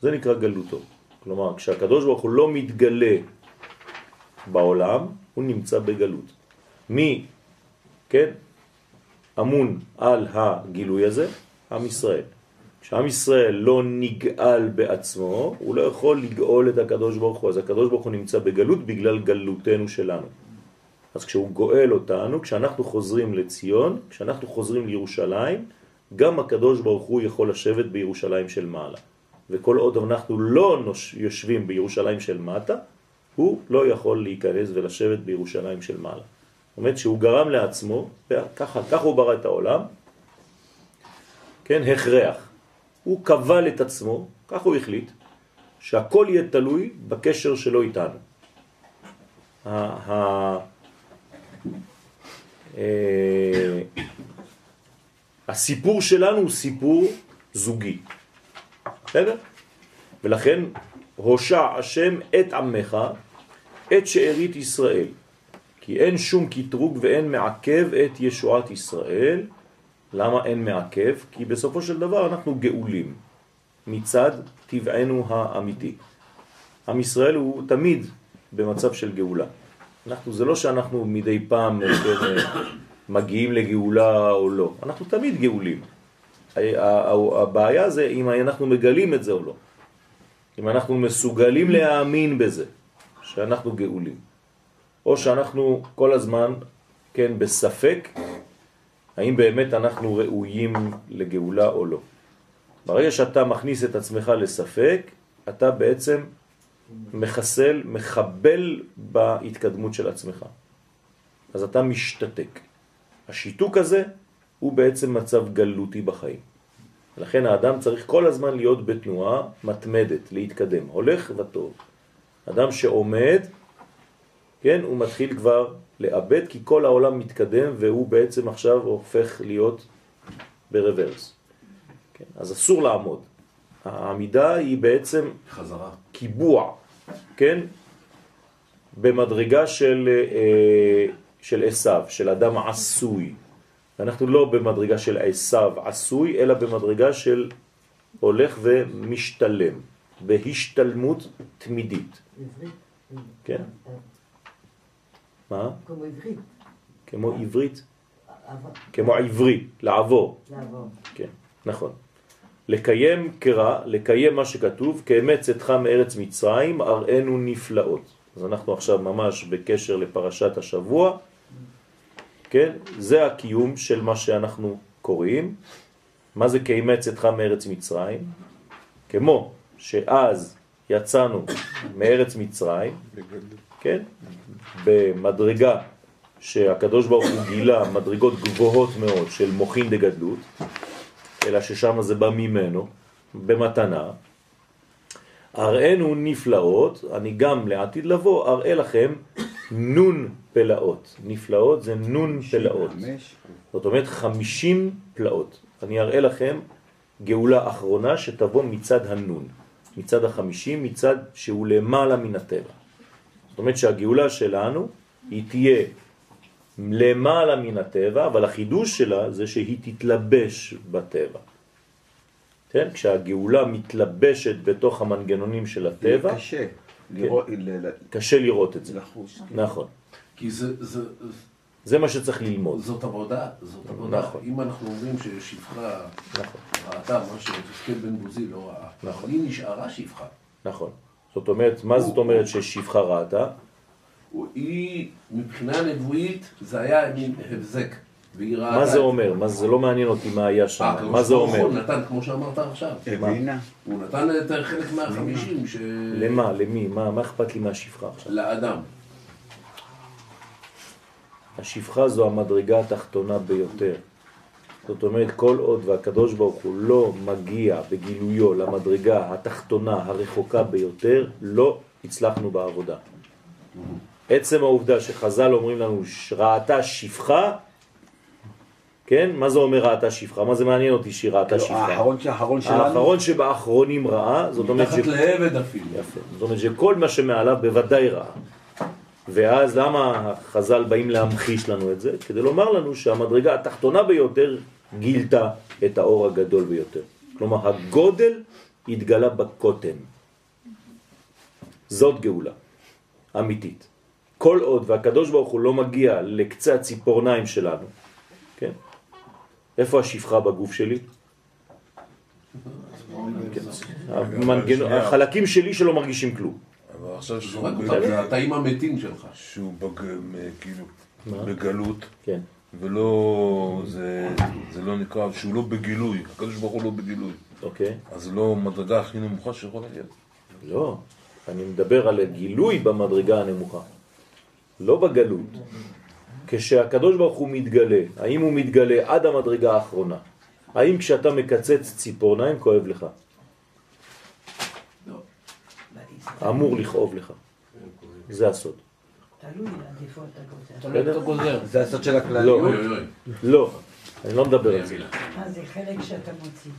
זה נקרא גלותו. כלומר, כשהקדוש ברוך הוא לא מתגלה בעולם, הוא נמצא בגלות. מי, כן, אמון על הגילוי הזה? עם ישראל. כשעם ישראל לא נגאל בעצמו, הוא לא יכול לגאול את הקדוש ברוך הוא. אז הקדוש ברוך הוא נמצא בגלות בגלל גלותנו שלנו. אז כשהוא גואל אותנו, כשאנחנו חוזרים לציון, כשאנחנו חוזרים לירושלים, גם הקדוש ברוך הוא יכול לשבת בירושלים של מעלה. וכל עוד אנחנו לא יושבים בירושלים של מטה, הוא לא יכול להיכנס ולשבת בירושלים של מעלה. זאת אומרת שהוא גרם לעצמו, וככה, ככה הוא ברא את העולם, כן, הכרח. הוא קבל את עצמו, כך הוא החליט, שהכל יהיה תלוי בקשר שלו איתנו. אה, הסיפור שלנו הוא סיפור זוגי. בסדר? ולכן הושע השם את עמך, את שארית ישראל. כי אין שום קטרוג ואין מעכב את ישועת ישראל. למה אין מעכב? כי בסופו של דבר אנחנו גאולים מצד טבענו האמיתי. עם ישראל הוא תמיד במצב של גאולה. אנחנו, זה לא שאנחנו מדי פעם כן, מגיעים לגאולה או לא, אנחנו תמיד גאולים. הבעיה זה אם אנחנו מגלים את זה או לא. אם אנחנו מסוגלים להאמין בזה, שאנחנו גאולים. או שאנחנו כל הזמן, כן, בספק, האם באמת אנחנו ראויים לגאולה או לא. ברגע שאתה מכניס את עצמך לספק, אתה בעצם מחסל, מחבל בהתקדמות של עצמך. אז אתה משתתק. השיתוק הזה הוא בעצם מצב גלותי בחיים. לכן האדם צריך כל הזמן להיות בתנועה מתמדת, להתקדם, הולך וטוב. אדם שעומד, כן, הוא מתחיל כבר לאבד, כי כל העולם מתקדם והוא בעצם עכשיו הופך להיות ברוורס. כן, אז אסור לעמוד. העמידה היא בעצם חזרה. קיבוע, כן, במדרגה של, אה, של עשיו, של אדם עשוי. אנחנו לא במדרגה של עשיו עשוי, אלא במדרגה של הולך ומשתלם, בהשתלמות תמידית. כן. מה? כמו עברית. כמו עברית? כמו עברי, לעבור. לעבור. כן, נכון. לקיים קרא, לקיים מה שכתוב, כאמת צאתך מארץ מצרים, אראנו נפלאות. אז אנחנו עכשיו ממש בקשר לפרשת השבוע, כן? זה הקיום של מה שאנחנו קוראים. מה זה כאמת צאתך מארץ מצרים? כמו שאז יצאנו מארץ מצרים, כן? במדרגה שהקדוש ברוך הוא גילה מדרגות גבוהות מאוד של מוכין דגדלות, אלא ששם זה בא ממנו, במתנה. אראנו נפלאות, אני גם לעתיד לבוא אראה לכם נון פלאות. נפלאות זה נון פלאות. זאת אומרת חמישים פלאות. אני אראה לכם גאולה אחרונה שתבוא מצד הנון, מצד החמישים, מצד שהוא למעלה מן הטבע. זאת אומרת שהגאולה שלנו היא תהיה למעלה מן הטבע, אבל החידוש שלה זה שהיא תתלבש בטבע. כן? כשהגאולה מתלבשת בתוך המנגנונים של הטבע, קשה. כן. לראות- ל- ל- קשה לראות את זה. לחוש. נכון. כי זה, זה, זה מה שצריך ללמוד. זאת עבודה, זאת עבודה. נכון. אם אנחנו אומרים ששפחה נכון, ראתה מה שיחזקאל בן בוזי לא ראה, נכון. היא נשארה שפחה. נכון. זאת אומרת, מה זאת אומרת ששפחה ראתה? היא, מבחינה נבואית, זה היה מין הבזק. מה זה אומר? מה זה לא מעניין אותי מה היה שם. אה, מה זה ברוך הוא אומר? נתן, כמו שאמרת עכשיו. הבינה. הוא נתן את חלק מהחמישים ש... למה? למי? מה מה אכפת לי מהשפחה עכשיו? לאדם. השפחה זו המדרגה התחתונה ביותר. זאת אומרת, כל עוד והקדוש ברוך הוא לא מגיע בגילויו למדרגה התחתונה הרחוקה ביותר, לא הצלחנו בעבודה. עצם העובדה שחז"ל אומרים לנו, ראתה שפחה, כן? מה זה אומר ראתה שפחה? מה זה מעניין אותי שהיא ראתה כאילו, שפחה? האחרון האחרון שלנו, האחרון שבאחרונים ראה, זאת אומרת מתחת לעבד אפילו. יפה. זאת אומרת שכל מה שמעליו בוודאי ראה. ואז למה חז"ל באים להמחיש לנו את זה? כדי לומר לנו שהמדרגה התחתונה ביותר גילתה את האור הגדול ביותר. כלומר, הגודל התגלה בקוטן. זאת גאולה אמיתית. כל עוד והקדוש ברוך הוא לא מגיע לקצה הציפורניים שלנו, כן? איפה השפחה בגוף שלי? החלקים שלי שלא מרגישים כלום. אבל עכשיו שהוא זה התאים המתים שלך. שהוא כאילו? בגלות, כן. ולא, זה, זה לא נקרא, שהוא לא בגילוי, הקדוש ברוך הוא לא בגילוי. אוקיי. אז זה לא מדרגה הכי נמוכה שיכולה להיות. לא, אני מדבר על הגילוי במדרגה הנמוכה, לא בגלות. כשהקדוש ברוך הוא מתגלה, האם הוא מתגלה עד המדרגה האחרונה? האם כשאתה מקצץ ציפורניים כואב לך? אמור לכאוב לך. זה הסוד. תלוי עד איפה אתה גוזר. אתה. זה הסוד של הכללי. לא. לא, אני לא מדבר על זה. מה זה חלק שאתה מוציא?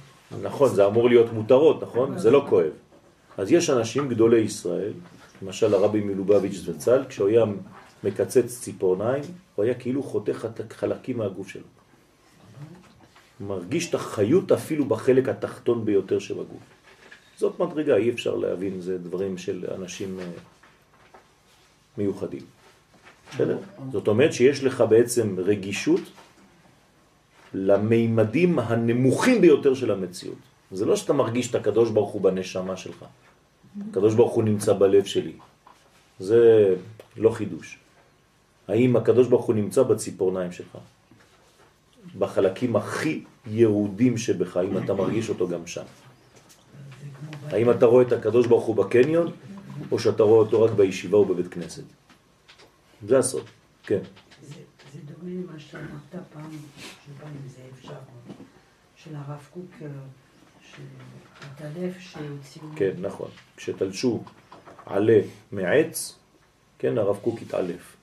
נכון, זה אמור להיות מותרות, נכון? זה לא כואב. אז יש אנשים גדולי ישראל, למשל הרבי מלובביץ' זצ"ל, כשהוא היה מקצץ ציפורניים, הוא היה כאילו חותך את חלקים מהגוף שלו. מרגיש את החיות אפילו בחלק התחתון ביותר שבגוף. זאת מדרגה, אי אפשר להבין, זה דברים של אנשים אה, מיוחדים. בסדר? זאת אומרת שיש לך בעצם רגישות למימדים הנמוכים ביותר של המציאות. זה לא שאתה מרגיש את הקדוש ברוך הוא בנשמה שלך. הקדוש ברוך הוא נמצא בלב שלי. זה לא חידוש. האם הקדוש ברוך הוא נמצא בציפורניים שלך? בחלקים הכי יהודים שבך, האם אתה מרגיש אותו גם שם? האם אתה רואה את הקדוש ברוך הוא בקניון, או שאתה רואה אותו רק בישיבה או בבית כנסת? זה הסוד, כן. זה זה דומה למה שאמרת פעם, שבא עם זה אפשר, של הרב קוק, שהתעלף שהוציאו... כן, נכון. כשתלשו עלה מעץ, כן, הרב קוק התעלף.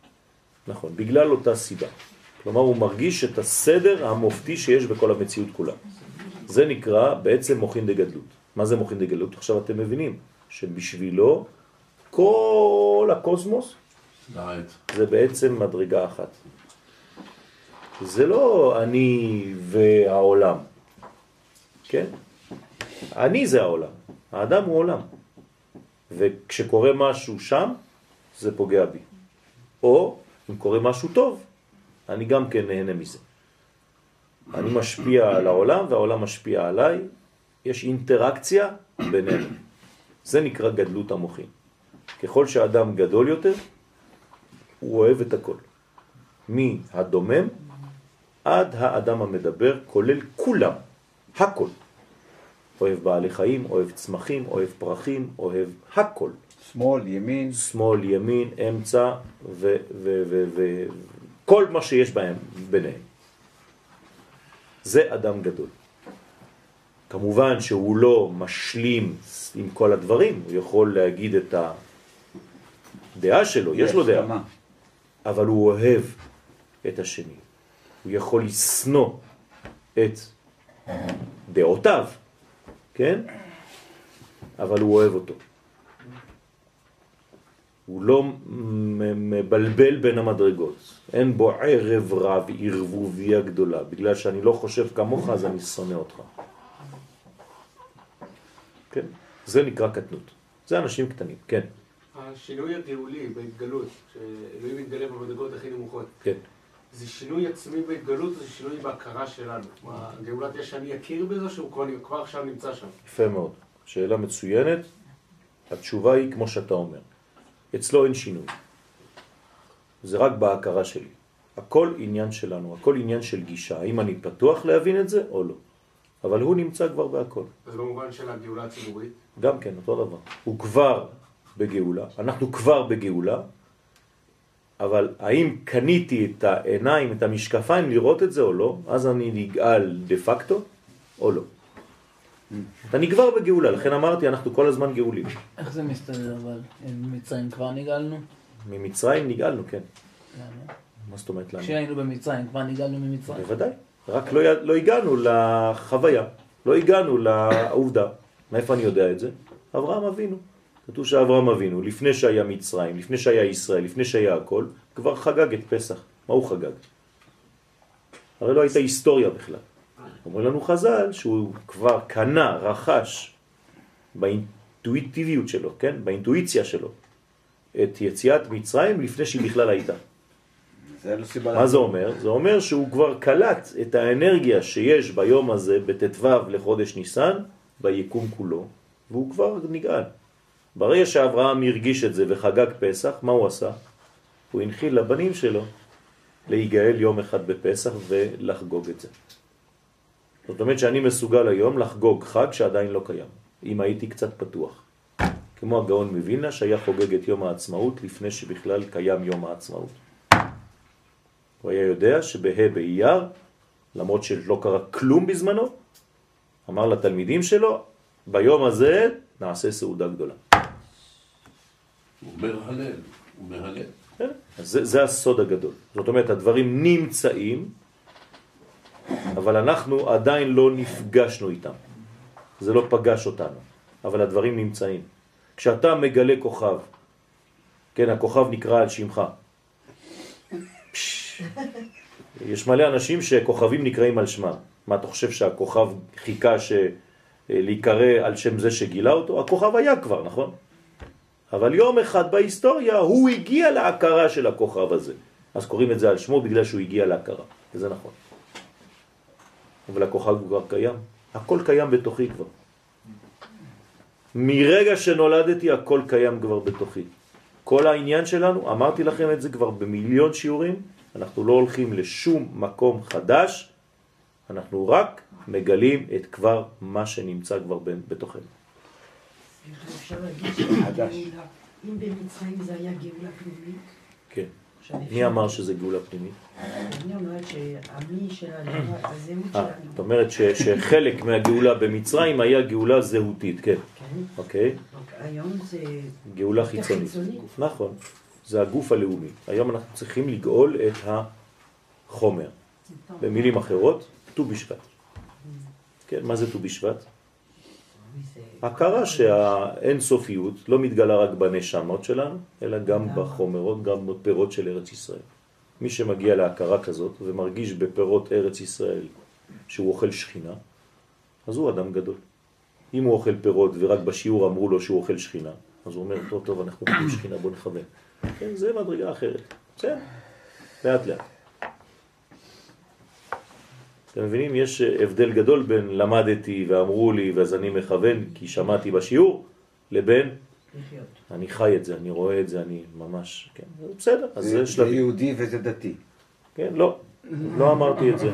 נכון, בגלל אותה סיבה. כלומר, הוא מרגיש את הסדר המופתי שיש בכל המציאות כולה. זה נקרא בעצם מוכין דגדלות. מה זה מוכין דגדלות? עכשיו אתם מבינים שבשבילו כל הקוסמוס. זה בעצם מדרגה אחת. זה לא אני והעולם, כן? אני זה העולם, האדם הוא עולם. וכשקורה משהו שם, זה פוגע בי. או אם קורה משהו טוב, אני גם כן נהנה מזה. אני משפיע על העולם והעולם משפיע עליי, יש אינטראקציה בינינו. זה נקרא גדלות המוחין. ככל שהאדם גדול יותר, הוא אוהב את הכל. מהדומם עד האדם המדבר, כולל כולם, הכל. אוהב בעלי חיים, אוהב צמחים, אוהב פרחים, אוהב הכל. שמאל, ימין, שמאל, ימין, אמצע וכל מה שיש בהם, ביניהם. זה אדם גדול. כמובן שהוא לא משלים עם כל הדברים, הוא יכול להגיד את הדעה שלו, יש לו דעה. אבל הוא אוהב את השני. הוא יכול לסנוע את דעותיו, כן? אבל הוא אוהב אותו. הוא לא מבלבל בין המדרגות. אין בו ערב רב, ערבוביה גדולה. בגלל שאני לא חושב כמוך, אז אני שונא אותך. כן? זה נקרא קטנות. זה אנשים קטנים, כן. השינוי הגאולי בהתגלות, שאלוהים מתגלה במדרגות הכי נמוכות, כן. זה שינוי עצמי בהתגלות, זה שינוי בהכרה שלנו. מה, גאולה תהיה שאני אכיר בזה, שהוא כבר, כבר עכשיו נמצא שם. יפה מאוד. שאלה מצוינת. התשובה היא כמו שאתה אומר. אצלו אין שינוי. זה רק בהכרה שלי. הכל עניין שלנו, הכל עניין של גישה. האם אני פתוח להבין את זה או לא. אבל הוא נמצא כבר בהכל. אז במובן של הגאולה הציבורית, גם כן, אותו דבר. הוא כבר בגאולה, אנחנו כבר בגאולה, אבל האם קניתי את העיניים, את המשקפיים לראות את זה או לא, אז אני נגאל דה פקטו או לא. אתה נגבר בגאולה, לכן אמרתי, אנחנו כל הזמן גאולים. איך זה מסתדר אבל? במצרים כבר נגאלנו? ממצרים נגאלנו, כן. למה? מה זאת אומרת למה? כשהיינו במצרים כבר נגאלנו ממצרים? בוודאי. רק לא, לא הגענו לחוויה, לא הגענו לעובדה. מאיפה אני יודע את זה? אברהם אבינו. כתוב שאברהם אבינו, לפני שהיה מצרים, לפני שהיה ישראל, לפני שהיה הכל, כבר חגג את פסח. מה הוא חגג? הרי לא הייתה היסטוריה בכלל. אומרים לנו חז"ל שהוא כבר קנה, רכש באינטואיטיביות שלו, כן? באינטואיציה שלו, את יציאת מצרים לפני שהיא בכלל הייתה. זה לא סיבה... מה זה אומר? זה אומר שהוא כבר קלט את האנרגיה שיש ביום הזה, בט"ו לחודש ניסן, ביקום כולו, והוא כבר נגאל. ברגע שאברהם הרגיש את זה וחגג פסח, מה הוא עשה? הוא הנחיל לבנים שלו להיגאל יום אחד בפסח ולחגוג את זה. זאת אומרת שאני מסוגל היום לחגוג חג שעדיין לא קיים, אם הייתי קצת פתוח. כמו הגאון מווילנה שהיה חוגג את יום העצמאות לפני שבכלל קיים יום העצמאות. הוא היה יודע שבה' באייר, למרות שלא קרה כלום בזמנו, אמר לתלמידים שלו, ביום הזה נעשה סעודה גדולה. הוא מהלל, הוא מהלל. אז זה, זה הסוד הגדול. זאת אומרת, הדברים נמצאים, אבל אנחנו עדיין לא נפגשנו איתם. זה לא פגש אותנו, אבל הדברים נמצאים. כשאתה מגלה כוכב, כן, הכוכב נקרא על שמך. יש מלא אנשים שכוכבים נקראים על שמם. מה, אתה חושב שהכוכב חיכה ש... להיקרא על שם זה שגילה אותו? הכוכב היה כבר, נכון? אבל יום אחד בהיסטוריה הוא הגיע להכרה של הכוכב הזה. אז קוראים את זה על שמו בגלל שהוא הגיע להכרה, וזה נכון. אבל הכוכב כבר קיים, הכל קיים בתוכי כבר. מרגע שנולדתי הכל קיים כבר בתוכי. כל העניין שלנו, אמרתי לכם את זה כבר במיליון שיעורים, אנחנו לא הולכים לשום מקום חדש, אנחנו רק מגלים את כבר מה שנמצא כבר בתוכנו. אפשר להגיד במצרים זה היה גאולה פנימית, כן. מי אמר שזה גאולה פנימית? אני אומרת שהמי שלנו, הזהות אה, שלנו, זאת אומרת שחלק מהגאולה במצרים היה גאולה זהותית, כן. כן? אוקיי? רק היום זה גאולה חיצונית. חיצוני. נכון. זה הגוף הלאומי. היום אנחנו צריכים לגאול את החומר. במילים אחרות, ט"ו בשבט. כן, מה זה ט"ו בשבט? הכרה שהאין סופיות לא מתגלה רק בנשמות שלנו, אלא גם בחומרות, גם בפירות של ארץ ישראל. מי שמגיע להכרה כזאת ומרגיש בפירות ארץ ישראל שהוא אוכל שכינה, אז הוא אדם גדול. אם הוא אוכל פירות ורק בשיעור אמרו לו שהוא אוכל שכינה, אז הוא אומר, טוב, טוב, אנחנו אוכלים שכינה, בוא נכוון. כן, זה מדרגה אחרת. בסדר, לאט לאט. אתם מבינים? יש הבדל גדול בין למדתי ואמרו לי ואז אני מכוון כי שמעתי בשיעור, לבין לחיות. אני חי את זה, אני רואה את זה, אני ממש, כן, בסדר, אז זה זה זה. יהודי וזה דתי. כן, לא, לא אמרתי את זה,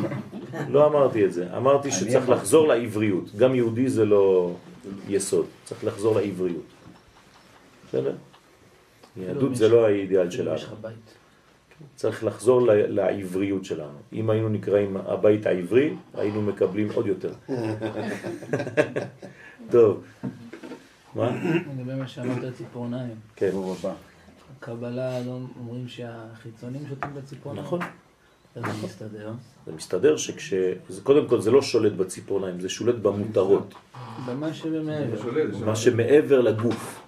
לא אמרתי את זה, אמרתי שצריך. לחזור לעבריות, גם יהודי זה לא יסוד, צריך לחזור לעבריות, בסדר? יהדות זה לא האידיאל יש שלנו, לך בית. צריך לחזור לעבריות שלנו. אם היינו נקראים הבית העברי, היינו מקבלים עוד יותר. טוב, מה? לגבי מה שאמרת ציפורניים. כן, ברור הבא. קבלה לא אומרים שהחיצונים שותים בציפורניים. נכון. זה מסתדר? זה מסתדר שכש... זה, קודם כל זה לא שולט בציפורניים, זה שולט במותרות, במה זה מה שמעבר לגוף.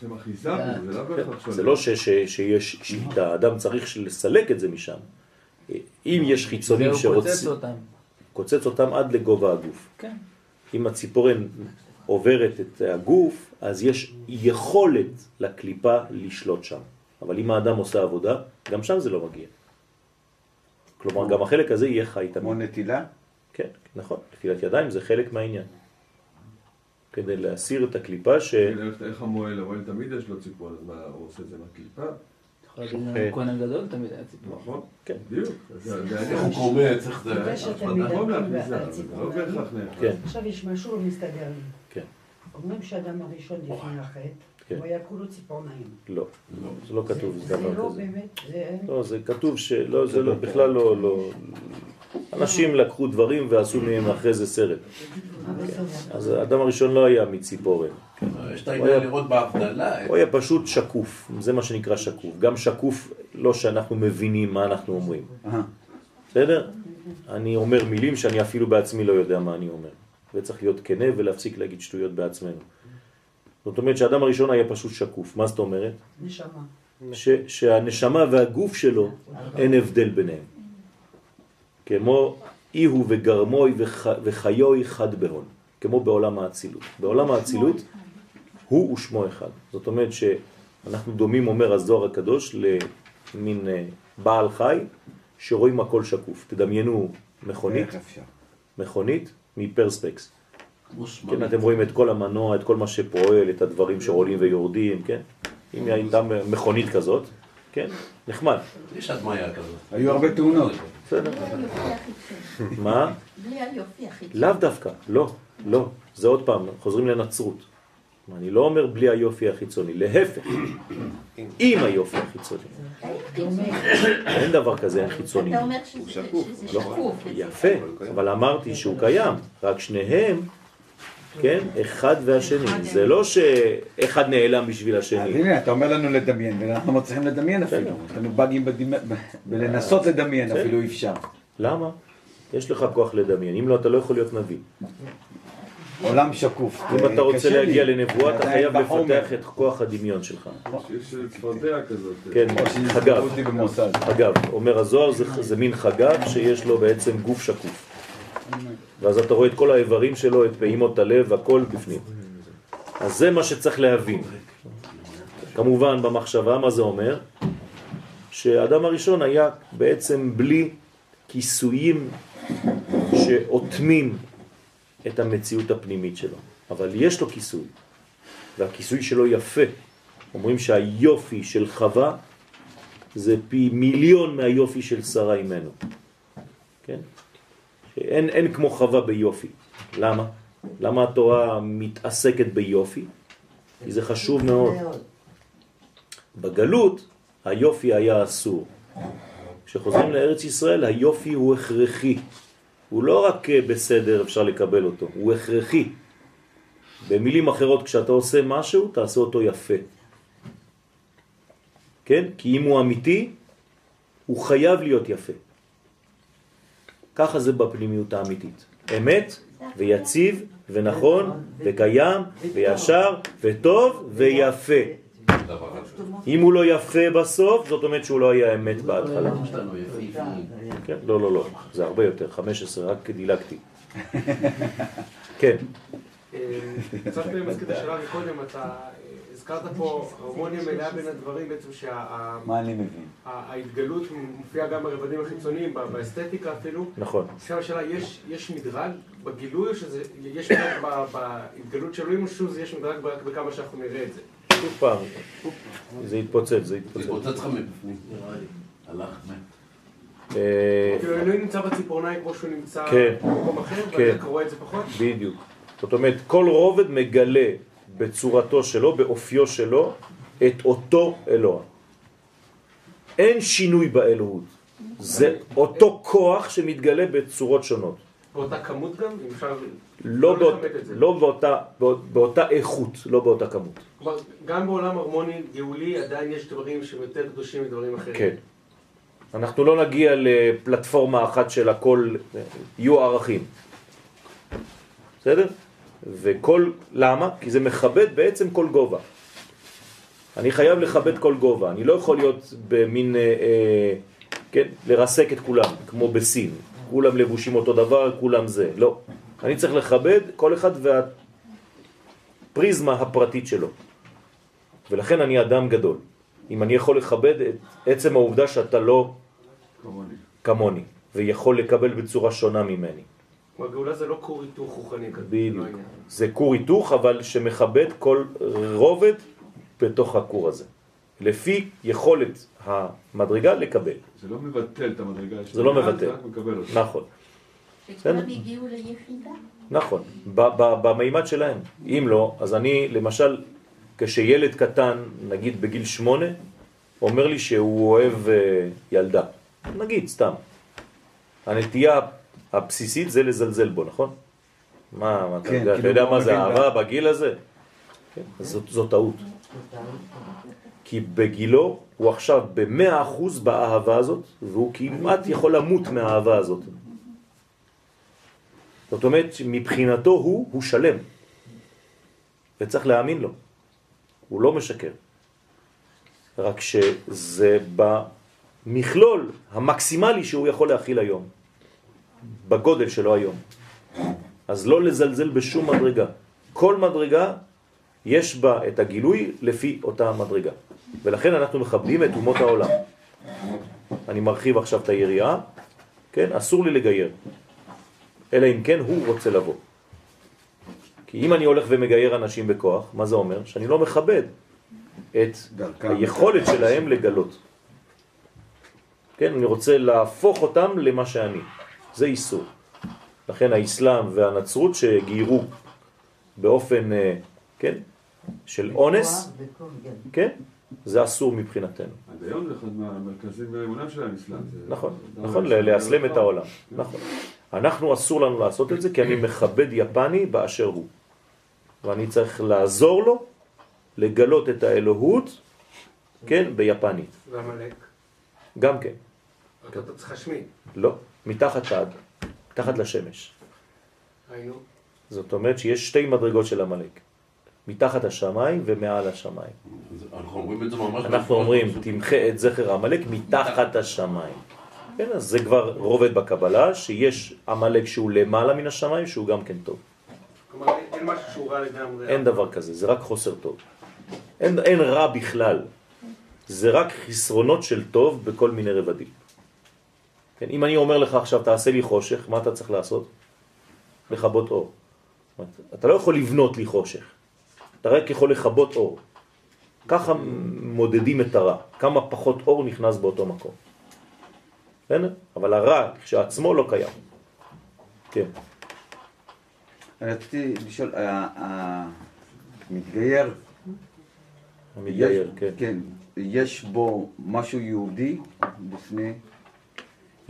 שם אחיזה, זה לא בהכרח שולט. זה לא שיש שליטה, האדם צריך לסלק את זה משם. אם יש חיצונים והוא קוצץ שרוצים, אותם. קוצץ אותם עד לגובה הגוף. כן. אם הציפורן עוברת את הגוף, אז יש יכולת לקליפה לשלוט שם. אבל אם האדם עושה עבודה, גם שם זה לא מגיע. כלומר, גם החלק הזה יהיה חי כמו תמיד. נטילה? כן, נכון. נטילת ידיים זה חלק מהעניין. כדי להסיר את הקליפה ש... איך- המועל, המועל תמיד יש לו ציפור, אז מה, הוא עושה את זה מהקליפה? אתה יכול להגיד לנו כהן הגדול תמיד היה ציפור. נכון? כן. בדיוק. הוא הפרדה. מדברים נכון זה לא ציפורניים, בהכרח נאכל. כן. עכשיו יש משהו לא מסתדר לי. כן. אומרים שאדם הראשון לפני החטא, כן. הוא היה כולו ציפורניים. לא, זה לא כתוב זה לא. באמת, זה... לא, זה כתוב שלא, זה לא, בכלל לא, לא... אנשים לקחו דברים ועשו מהם אחרי זה סרט. אז האדם הראשון לא היה מציפורן. יש את העניין לראות בהבדלה. הוא היה פשוט שקוף, זה מה שנקרא שקוף. גם שקוף, לא שאנחנו מבינים מה אנחנו אומרים. אה, בסדר? אני אומר מילים שאני אפילו בעצמי לא יודע מה אני אומר. וצריך להיות כנה ולהפסיק להגיד שטויות בעצמנו. זאת אומרת שהאדם הראשון היה פשוט שקוף. מה זאת אומרת? נשמה. שהנשמה והגוף שלו אין הבדל ביניהם. כמו אי הוא וגרמוי וח, וחיוי חד בהון, כמו בעולם האצילות. בעולם האצילות הוא ושמו אחד. זאת אומרת שאנחנו דומים, אומר הזוהר הקדוש, למין אה, בעל חי שרואים הכל שקוף. תדמיינו מכונית? מכונית מפרספקס. כן. אתם רואים את כל המנוע, את כל מה שפועל, את הדברים שעולים ויורדים, כן? אם הייתה מכונית כזאת, כן, נחמד. יש הדמיה כזאת. היו הרבה תאונות. בסדר. מה? בלי היופי החיצוני. לאו דווקא, לא, לא. זה עוד פעם, חוזרים לנצרות. אני לא אומר בלי היופי החיצוני, להפך, עם היופי החיצוני. אין דבר כזה, אין חיצוני. אתה אומר שזה לא, שקוף. יפה, אבל אמרתי שהוא קיים, רק שניהם, כן, אחד והשני. זה לא שאחד נעלם בשביל אז השני. הנה, אתה אומר לנו לדמיין, ואנחנו לא מצליחים לדמיין אפילו. יש לנו באגים בלנסות לדמיין. אפילו אי אפשר. למה? יש לך כוח לדמיין, אם לא, אתה לא יכול להיות נביא. עולם שקוף. אם אתה רוצה קשה לי. להגיע לנבואה, אתה חייב. לפתח את כוח הדמיון שלך. יש צפרדע כזאת. כן, חגב. חגב, אומר הזוהר, זה, זה מין חגב שיש לו בעצם גוף שקוף. ואז אתה רואה את כל האיברים שלו, את פעימות הלב, הכל בפנים. אז זה מה שצריך להבין. כמובן במחשבה, מה זה אומר? שהאדם הראשון היה בעצם בלי כיסויים שאוטמים את המציאות הפנימית שלו. אבל יש לו כיסוי, והכיסוי שלו יפה. אומרים שהיופי של חווה זה פי מיליון מהיופי של שרה אימנו. כן? שאין אין כמו חווה ביופי. למה? למה התורה מתעסקת ביופי? כי זה חשוב מאוד. בגלות היופי היה אסור. כשחוזרים לארץ ישראל היופי הוא הכרחי. הוא לא רק אה, בסדר, אפשר לקבל אותו, הוא הכרחי. במילים אחרות, כשאתה עושה משהו, תעשה אותו יפה. כן? כי אם הוא אמיתי, הוא חייב להיות יפה. ככה זה בפנימיות האמיתית. אמת ויציב ונכון וקיים וישר וטוב ויפה. אם הוא לא יפה בסוף, זאת אומרת שהוא לא היה אמת בהתחלה. כן? לא, לא, לא, זה הרבה יותר, 15, רק דילגתי. כן, אה, קצת מזכיר את השאלה מקודם, אתה הזכרת פה הרמוניה מלאה בין הדברים, בעצם מה אני מבין? שההתגלות מופיעה גם ברבדים החיצוניים, באסתטיקה אפילו. נכון. עכשיו השאלה, יש- יש מדרג בגילוי או שזה, יש מדרג בהתגלות של אלוהים או שוב יש מדרג רק בכמה שאנחנו נראה את זה? שוב פעם, זה התפוצץ, זה התפוצץ. התפוצץ לך מבפנים, נראה לי. הלך, מת. אה, כאילו אלוהים נמצא בציפורניים כמו שהוא נמצא כן. במקום אחר, כן. ואתה רואה את זה פחות? בדיוק. זאת אומרת, כל רובד מגלה בצורתו שלו, באופיו שלו, את אותו אלוה. אין שינוי באלוהות. זה אותו כוח שמתגלה בצורות שונות. באותה כמות גם? אם אפשר... לא, באות, את זה. לא באותה, באות- באותה איכות, לא באותה כמות. כלומר, גם בעולם הרמוני גאולי עדיין יש דברים שהם יותר קדושים מדברים אחרים. כן. אנחנו לא נגיע לפלטפורמה אחת של הכל, יהיו ערכים. בסדר? וכל, למה? כי זה מכבד בעצם כל גובה. אני חייב לכבד כל גובה, אני לא יכול להיות במין, אה, אה, כן, לרסק את כולם, כמו בסין. כולם לבושים אותו דבר, כולם זה. לא. אני צריך לכבד כל אחד והפריזמה הפרטית שלו. ולכן אני אדם גדול. אם אני יכול לכבד את עצם העובדה שאתה לא כמוני. כמוני, ויכול לקבל בצורה שונה ממני. כלומר, גאולה זה לא כור היתוך רוחני כזה. בדיוק. לא. זה כור היתוך, אבל שמכבד כל רובד בתוך הכור הזה. לפי יכולת המדרגה לקבל. זה לא מבטל את המדרגה זה לא מבטל. זה רק מקבל אותה. נכון. וכולם הגיעו ליחידה. נכון, ב- ב- במימד שלהם. אם לא, אז אני, למשל, כשילד קטן, נגיד בגיל שמונה, אומר לי שהוא אוהב אה, ילדה. נגיד, סתם. הנטייה הבסיסית זה לזלזל בו, נכון? מה, מה אתה כן, יודע, אתה כאילו יודע מה זה אהבה בגיל הזה? כן, זאת, זאת טעות. כי בגילו הוא עכשיו במאה אחוז באהבה הזאת, והוא כמעט יכול למות מהאהבה הזאת. זאת אומרת, מבחינתו הוא, הוא שלם. וצריך להאמין לו. הוא לא משקר. רק שזה במכלול המקסימלי שהוא יכול להכיל היום. בגודל שלו היום. אז לא לזלזל בשום מדרגה. כל מדרגה יש בה את הגילוי לפי אותה מדרגה. ולכן אנחנו מכבדים את אומות העולם. אני מרחיב עכשיו את היריעה, כן? אסור לי לגייר. אלא אם כן הוא רוצה לבוא. כי אם אני הולך ומגייר אנשים בכוח, מה זה אומר? שאני לא מכבד את. היכולת שלהם לגלות. כן, אני רוצה להפוך אותם למה שאני. זה איסור. לכן האסלאם והנצרות שגיירו באופן, אה, כן, של אונס, כן, זה אסור מבחינתנו. עד היום זה אחד מהמרכזים באמונם של האסלאם. נכון, נכון, דבר ל- לאסלם נכון. את העולם. נכון. אנחנו אסור לנו לעשות את זה כי אני מכבד יפני באשר הוא. ואני צריך לעזור לו לגלות את האלוהות, כן, ביפנית. ועמלק. גם כן. אתה צריך להשמיד. לא, מתחת עד, מתחת לשמש. היינו. זאת אומרת שיש שתי מדרגות של המלאק. מתחת השמיים ומעל השמיים. אנחנו אומרים את זה ממש... אנחנו אומרים, תמחה את זכר המלאק מתחת השמיים. כן, אז זה כבר רובד בקבלה, שיש המלאק שהוא למעלה מן השמיים, שהוא גם כן טוב. כלומר, אין משהו שהוא רע לגמרי. אין דבר כזה, זה רק חוסר טוב. אין, אין רע בכלל. זה רק חסרונות של טוב בכל מיני רבדים. כן, אם אני אומר לך עכשיו, תעשה לי חושך, מה אתה צריך לעשות? לכבות אור. אתה לא יכול לבנות לי חושך, אתה רק יכול לכבות אור. ככה מודדים את הרע, כמה פחות אור נכנס באותו מקום. בסדר? אבל הרע כשעצמו לא קיים. כן. רציתי לשאול, ה- ה- המתגייר, המתגייר, כן. כן, יש בו משהו יהודי לפני.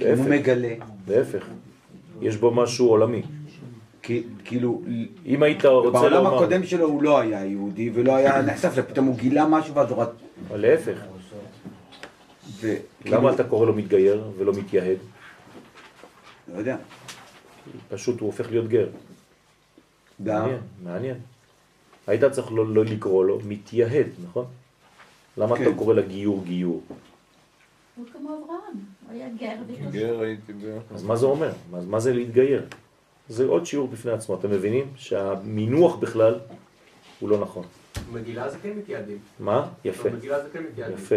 הוא מגלה, להפך, יש בו משהו עולמי. כאילו, אם היית רוצה בעולם לומר... הקודם שלו הוא לא היה יהודי ולא היה נחשף, פתאום הוא גילה משהו ואז הוא. אבל להפך, למה אתה קורא לו מתגייר ולא מתייהד? לא יודע, פשוט הוא הופך להיות גר. גם, מעניין, מעניין. היית צריך לא, לא לקרוא לו מתייהד, נכון? למה כן. אתה קורא לגיור גיור? הוא כמו אברהם, הוא היה גר ותושב. גר הייתי ב... אז מה זה אומר? מה, מה זה להתגייר? זה עוד שיעור בפני עצמו. אתם מבינים שהמינוח בכלל הוא לא נכון. במגילה זה כן מתייעדים. מה? יפה, במגילה זה כן מתייעדים. יפה.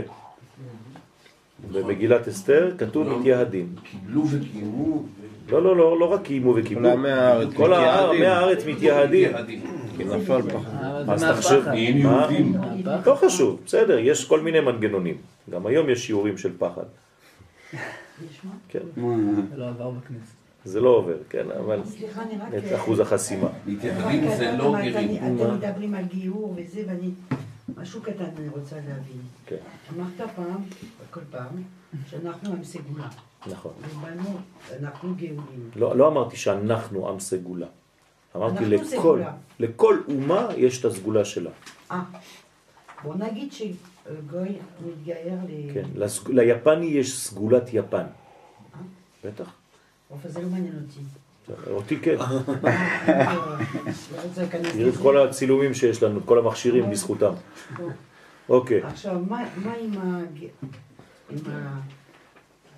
במגילת אסתר כתוב לא. מתייהדים. קיבלו וקיימו. לא, לא, לא, לא רק קיימו וקיבלו. כל ההר מתייהדים. כי נפל פחד. אבל אז תחשב. נהיים מה? יהודים. לא חשוב, בסדר, יש כל מיני מנגנונים. גם היום יש שיעורים של פחד. כן, זה לא עבר בכנסת. זה לא עובר, כן, אבל. את אחוז החסימה. מתייחדים זה לא גרים. אתם מדברים על גיור וזה, ואני... משהו קטן אני רוצה להבין. כן, אמרת פעם, כל פעם, שאנחנו עם סגולה. נכון. ובנו, אנחנו גאולים. לא, לא אמרתי שאנחנו עם סגולה. אמרתי לכל. לכל אומה יש את הסגולה שלה. אה, בוא נגיד שגוי מתגייר ל... כן, לסג... ליפני יש סגולת יפן. בטח. אבל זה לא מעניין אותי. אותי כן. אה, לא תראי את. כל הצילומים שיש לנו, כל המכשירים בזכותם. אוקיי, עכשיו, מה עם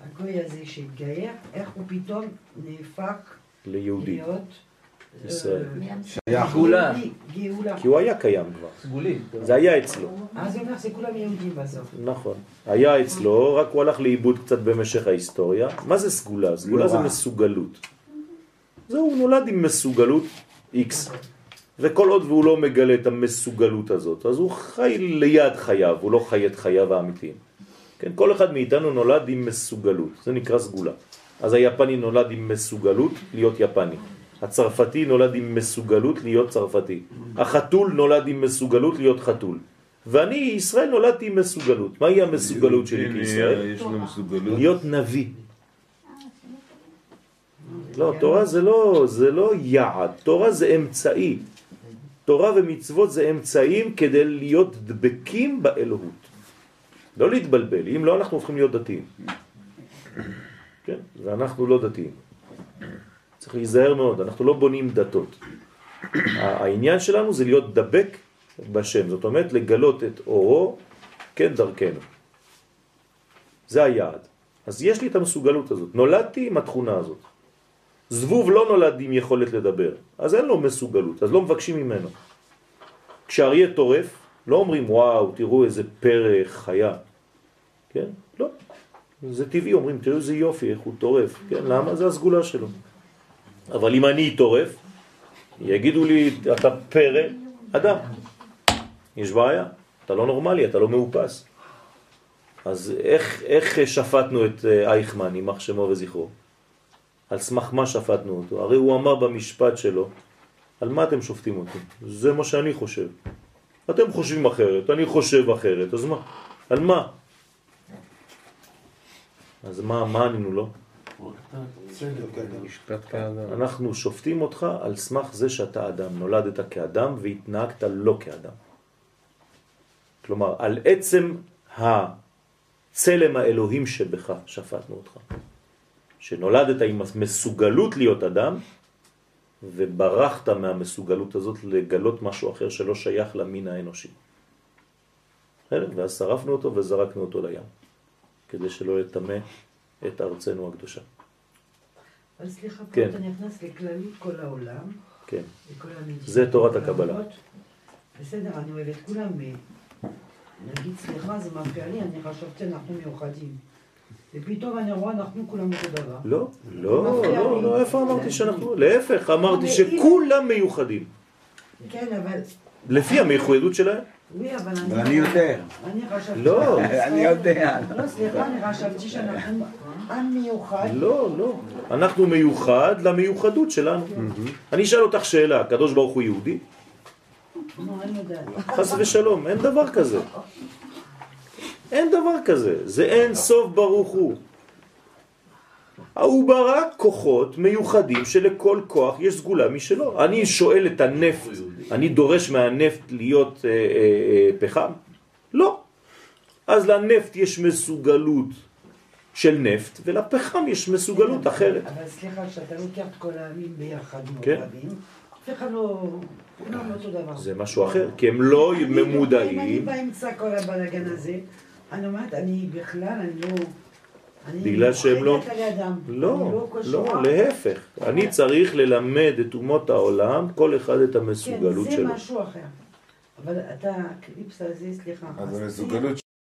הגוי הזה שהתגייר, איך הוא פתאום נהפך. להיות... ישראל. אה, שייך, גאולה. כי הוא היה קיים כבר. סגולי. זה היה אצלו. אז זה אומר שכולם יהודים בסוף. נכון. היה אצלו, רק הוא הלך לאיבוד קצת במשך ההיסטוריה. מה זה סגולה? סגולה זה. מסוגלות. זהו, הוא נולד עם מסוגלות X. וכל עוד והוא לא מגלה את המסוגלות הזאת, אז הוא חי ליד חייו, הוא לא חי את חייו האמיתיים. כן, כל אחד מאיתנו נולד עם מסוגלות, זה נקרא סגולה. אז היפני נולד עם מסוגלות להיות יפני. הצרפתי נולד עם מסוגלות להיות צרפתי. החתול נולד עם מסוגלות להיות חתול. ואני, ישראל, נולדתי עם מסוגלות. מהי המסוגלות שלי כישראל? יש לו מסוגלות. להיות נביא. לא, תורה זה לא, זה לא יעד, תורה זה אמצעי. תורה ומצוות זה אמצעים כדי להיות דבקים באלוהות. לא להתבלבל, אם לא אנחנו הופכים להיות דתיים. כן, ואנחנו לא דתיים. צריך להיזהר מאוד, אנחנו לא בונים דתות. העניין שלנו זה להיות דבק בשם, זאת אומרת לגלות את אורו, כן, דרכנו. זה היעד. אז יש לי את המסוגלות הזאת, נולדתי עם התכונה הזאת. זבוב לא נולד עם יכולת לדבר, אז אין לו מסוגלות, אז לא מבקשים ממנו. כשאריה טורף, לא אומרים וואו, תראו איזה פרח, חיה. כן? לא. זה טבעי, אומרים תראו איזה יופי, איך הוא טורף. כן? למה? זה הסגולה שלו. אבל אם אני טורף, יגידו לי, אתה פרא, אדם. יש בעיה, אתה לא נורמלי, אתה לא מאופס. אז איך, איך שפטנו את אה, אייכמן, יימח שמו וזכרו? על סמך מה שפטנו אותו? הרי הוא אמר במשפט שלו, על מה אתם שופטים אותי? זה מה שאני חושב. אתם חושבים אחרת, אני חושב אחרת, אז מה? על מה? אז מה, מה ענינו לו? כאדם. אנחנו שופטים אותך על סמך זה שאתה אדם, נולדת כאדם והתנהגת לא כאדם. כלומר, על עצם הצלם האלוהים שבך שפטנו אותך. שנולדת עם מסוגלות להיות אדם, וברחת מהמסוגלות הזאת לגלות משהו אחר שלא שייך למין האנושי. ואז שרפנו אותו וזרקנו אותו לים, כדי שלא יטמא את ארצנו הקדושה. אבל סליחה, פה כן. אתה נכנס לכללית כל העולם, כן. זה תורת הקבלה. בסדר, אני אוהב את כולם. ו- נגיד, סליחה, זה מפריע לי, אני חשבתי אנחנו מיוחדים. ופתאום אני רואה, אנחנו כולם אותו דבר. לא, לא, לא, לי. לא, איפה אמרתי שאנחנו, להפך, אמרתי שכולם מיוחדים, כן, אבל... לפי המיוחדות שלהם. Oui, אבל אבל אני יודע. לא. אני יודע. לא, סליחה, אני חשבתי שאנחנו עם מיוחד. לא, לא. אנחנו מיוחד למיוחדות שלנו. אני אשאל אותך שאלה, הקדוש ברוך הוא יהודי? חס ושלום, אין דבר כזה. אין דבר כזה, זה אין סוף ברוך הוא. הוא ברא כוחות מיוחדים שלכל כוח יש סגולה משלו. אני שואל את הנפט, אני דורש מהנפט להיות אה, אה, אה, פחם? לא. אז לנפט יש מסוגלות של נפט, ולפחם יש מסוגלות אחרת. אבל סליחה, כשאתה לוקח את כל העמים ביחד כן. מאוחדים, אף אחד לא... כולם אותו דבר. זה משהו אחר, כי הם לא אם אני ממודעים. באמצע כל הבלאגן הזה, אני אומרת, אני בכלל, אני לא... בגלל שהם לא... לא, לא, קשורה. להפך. אני צריך ללמד את אומות העולם, כל אחד את המסוגלות כן, זה שלו. משהו אחר. אבל אתה, הקליפס הזה, סליחה. אז המסוגלות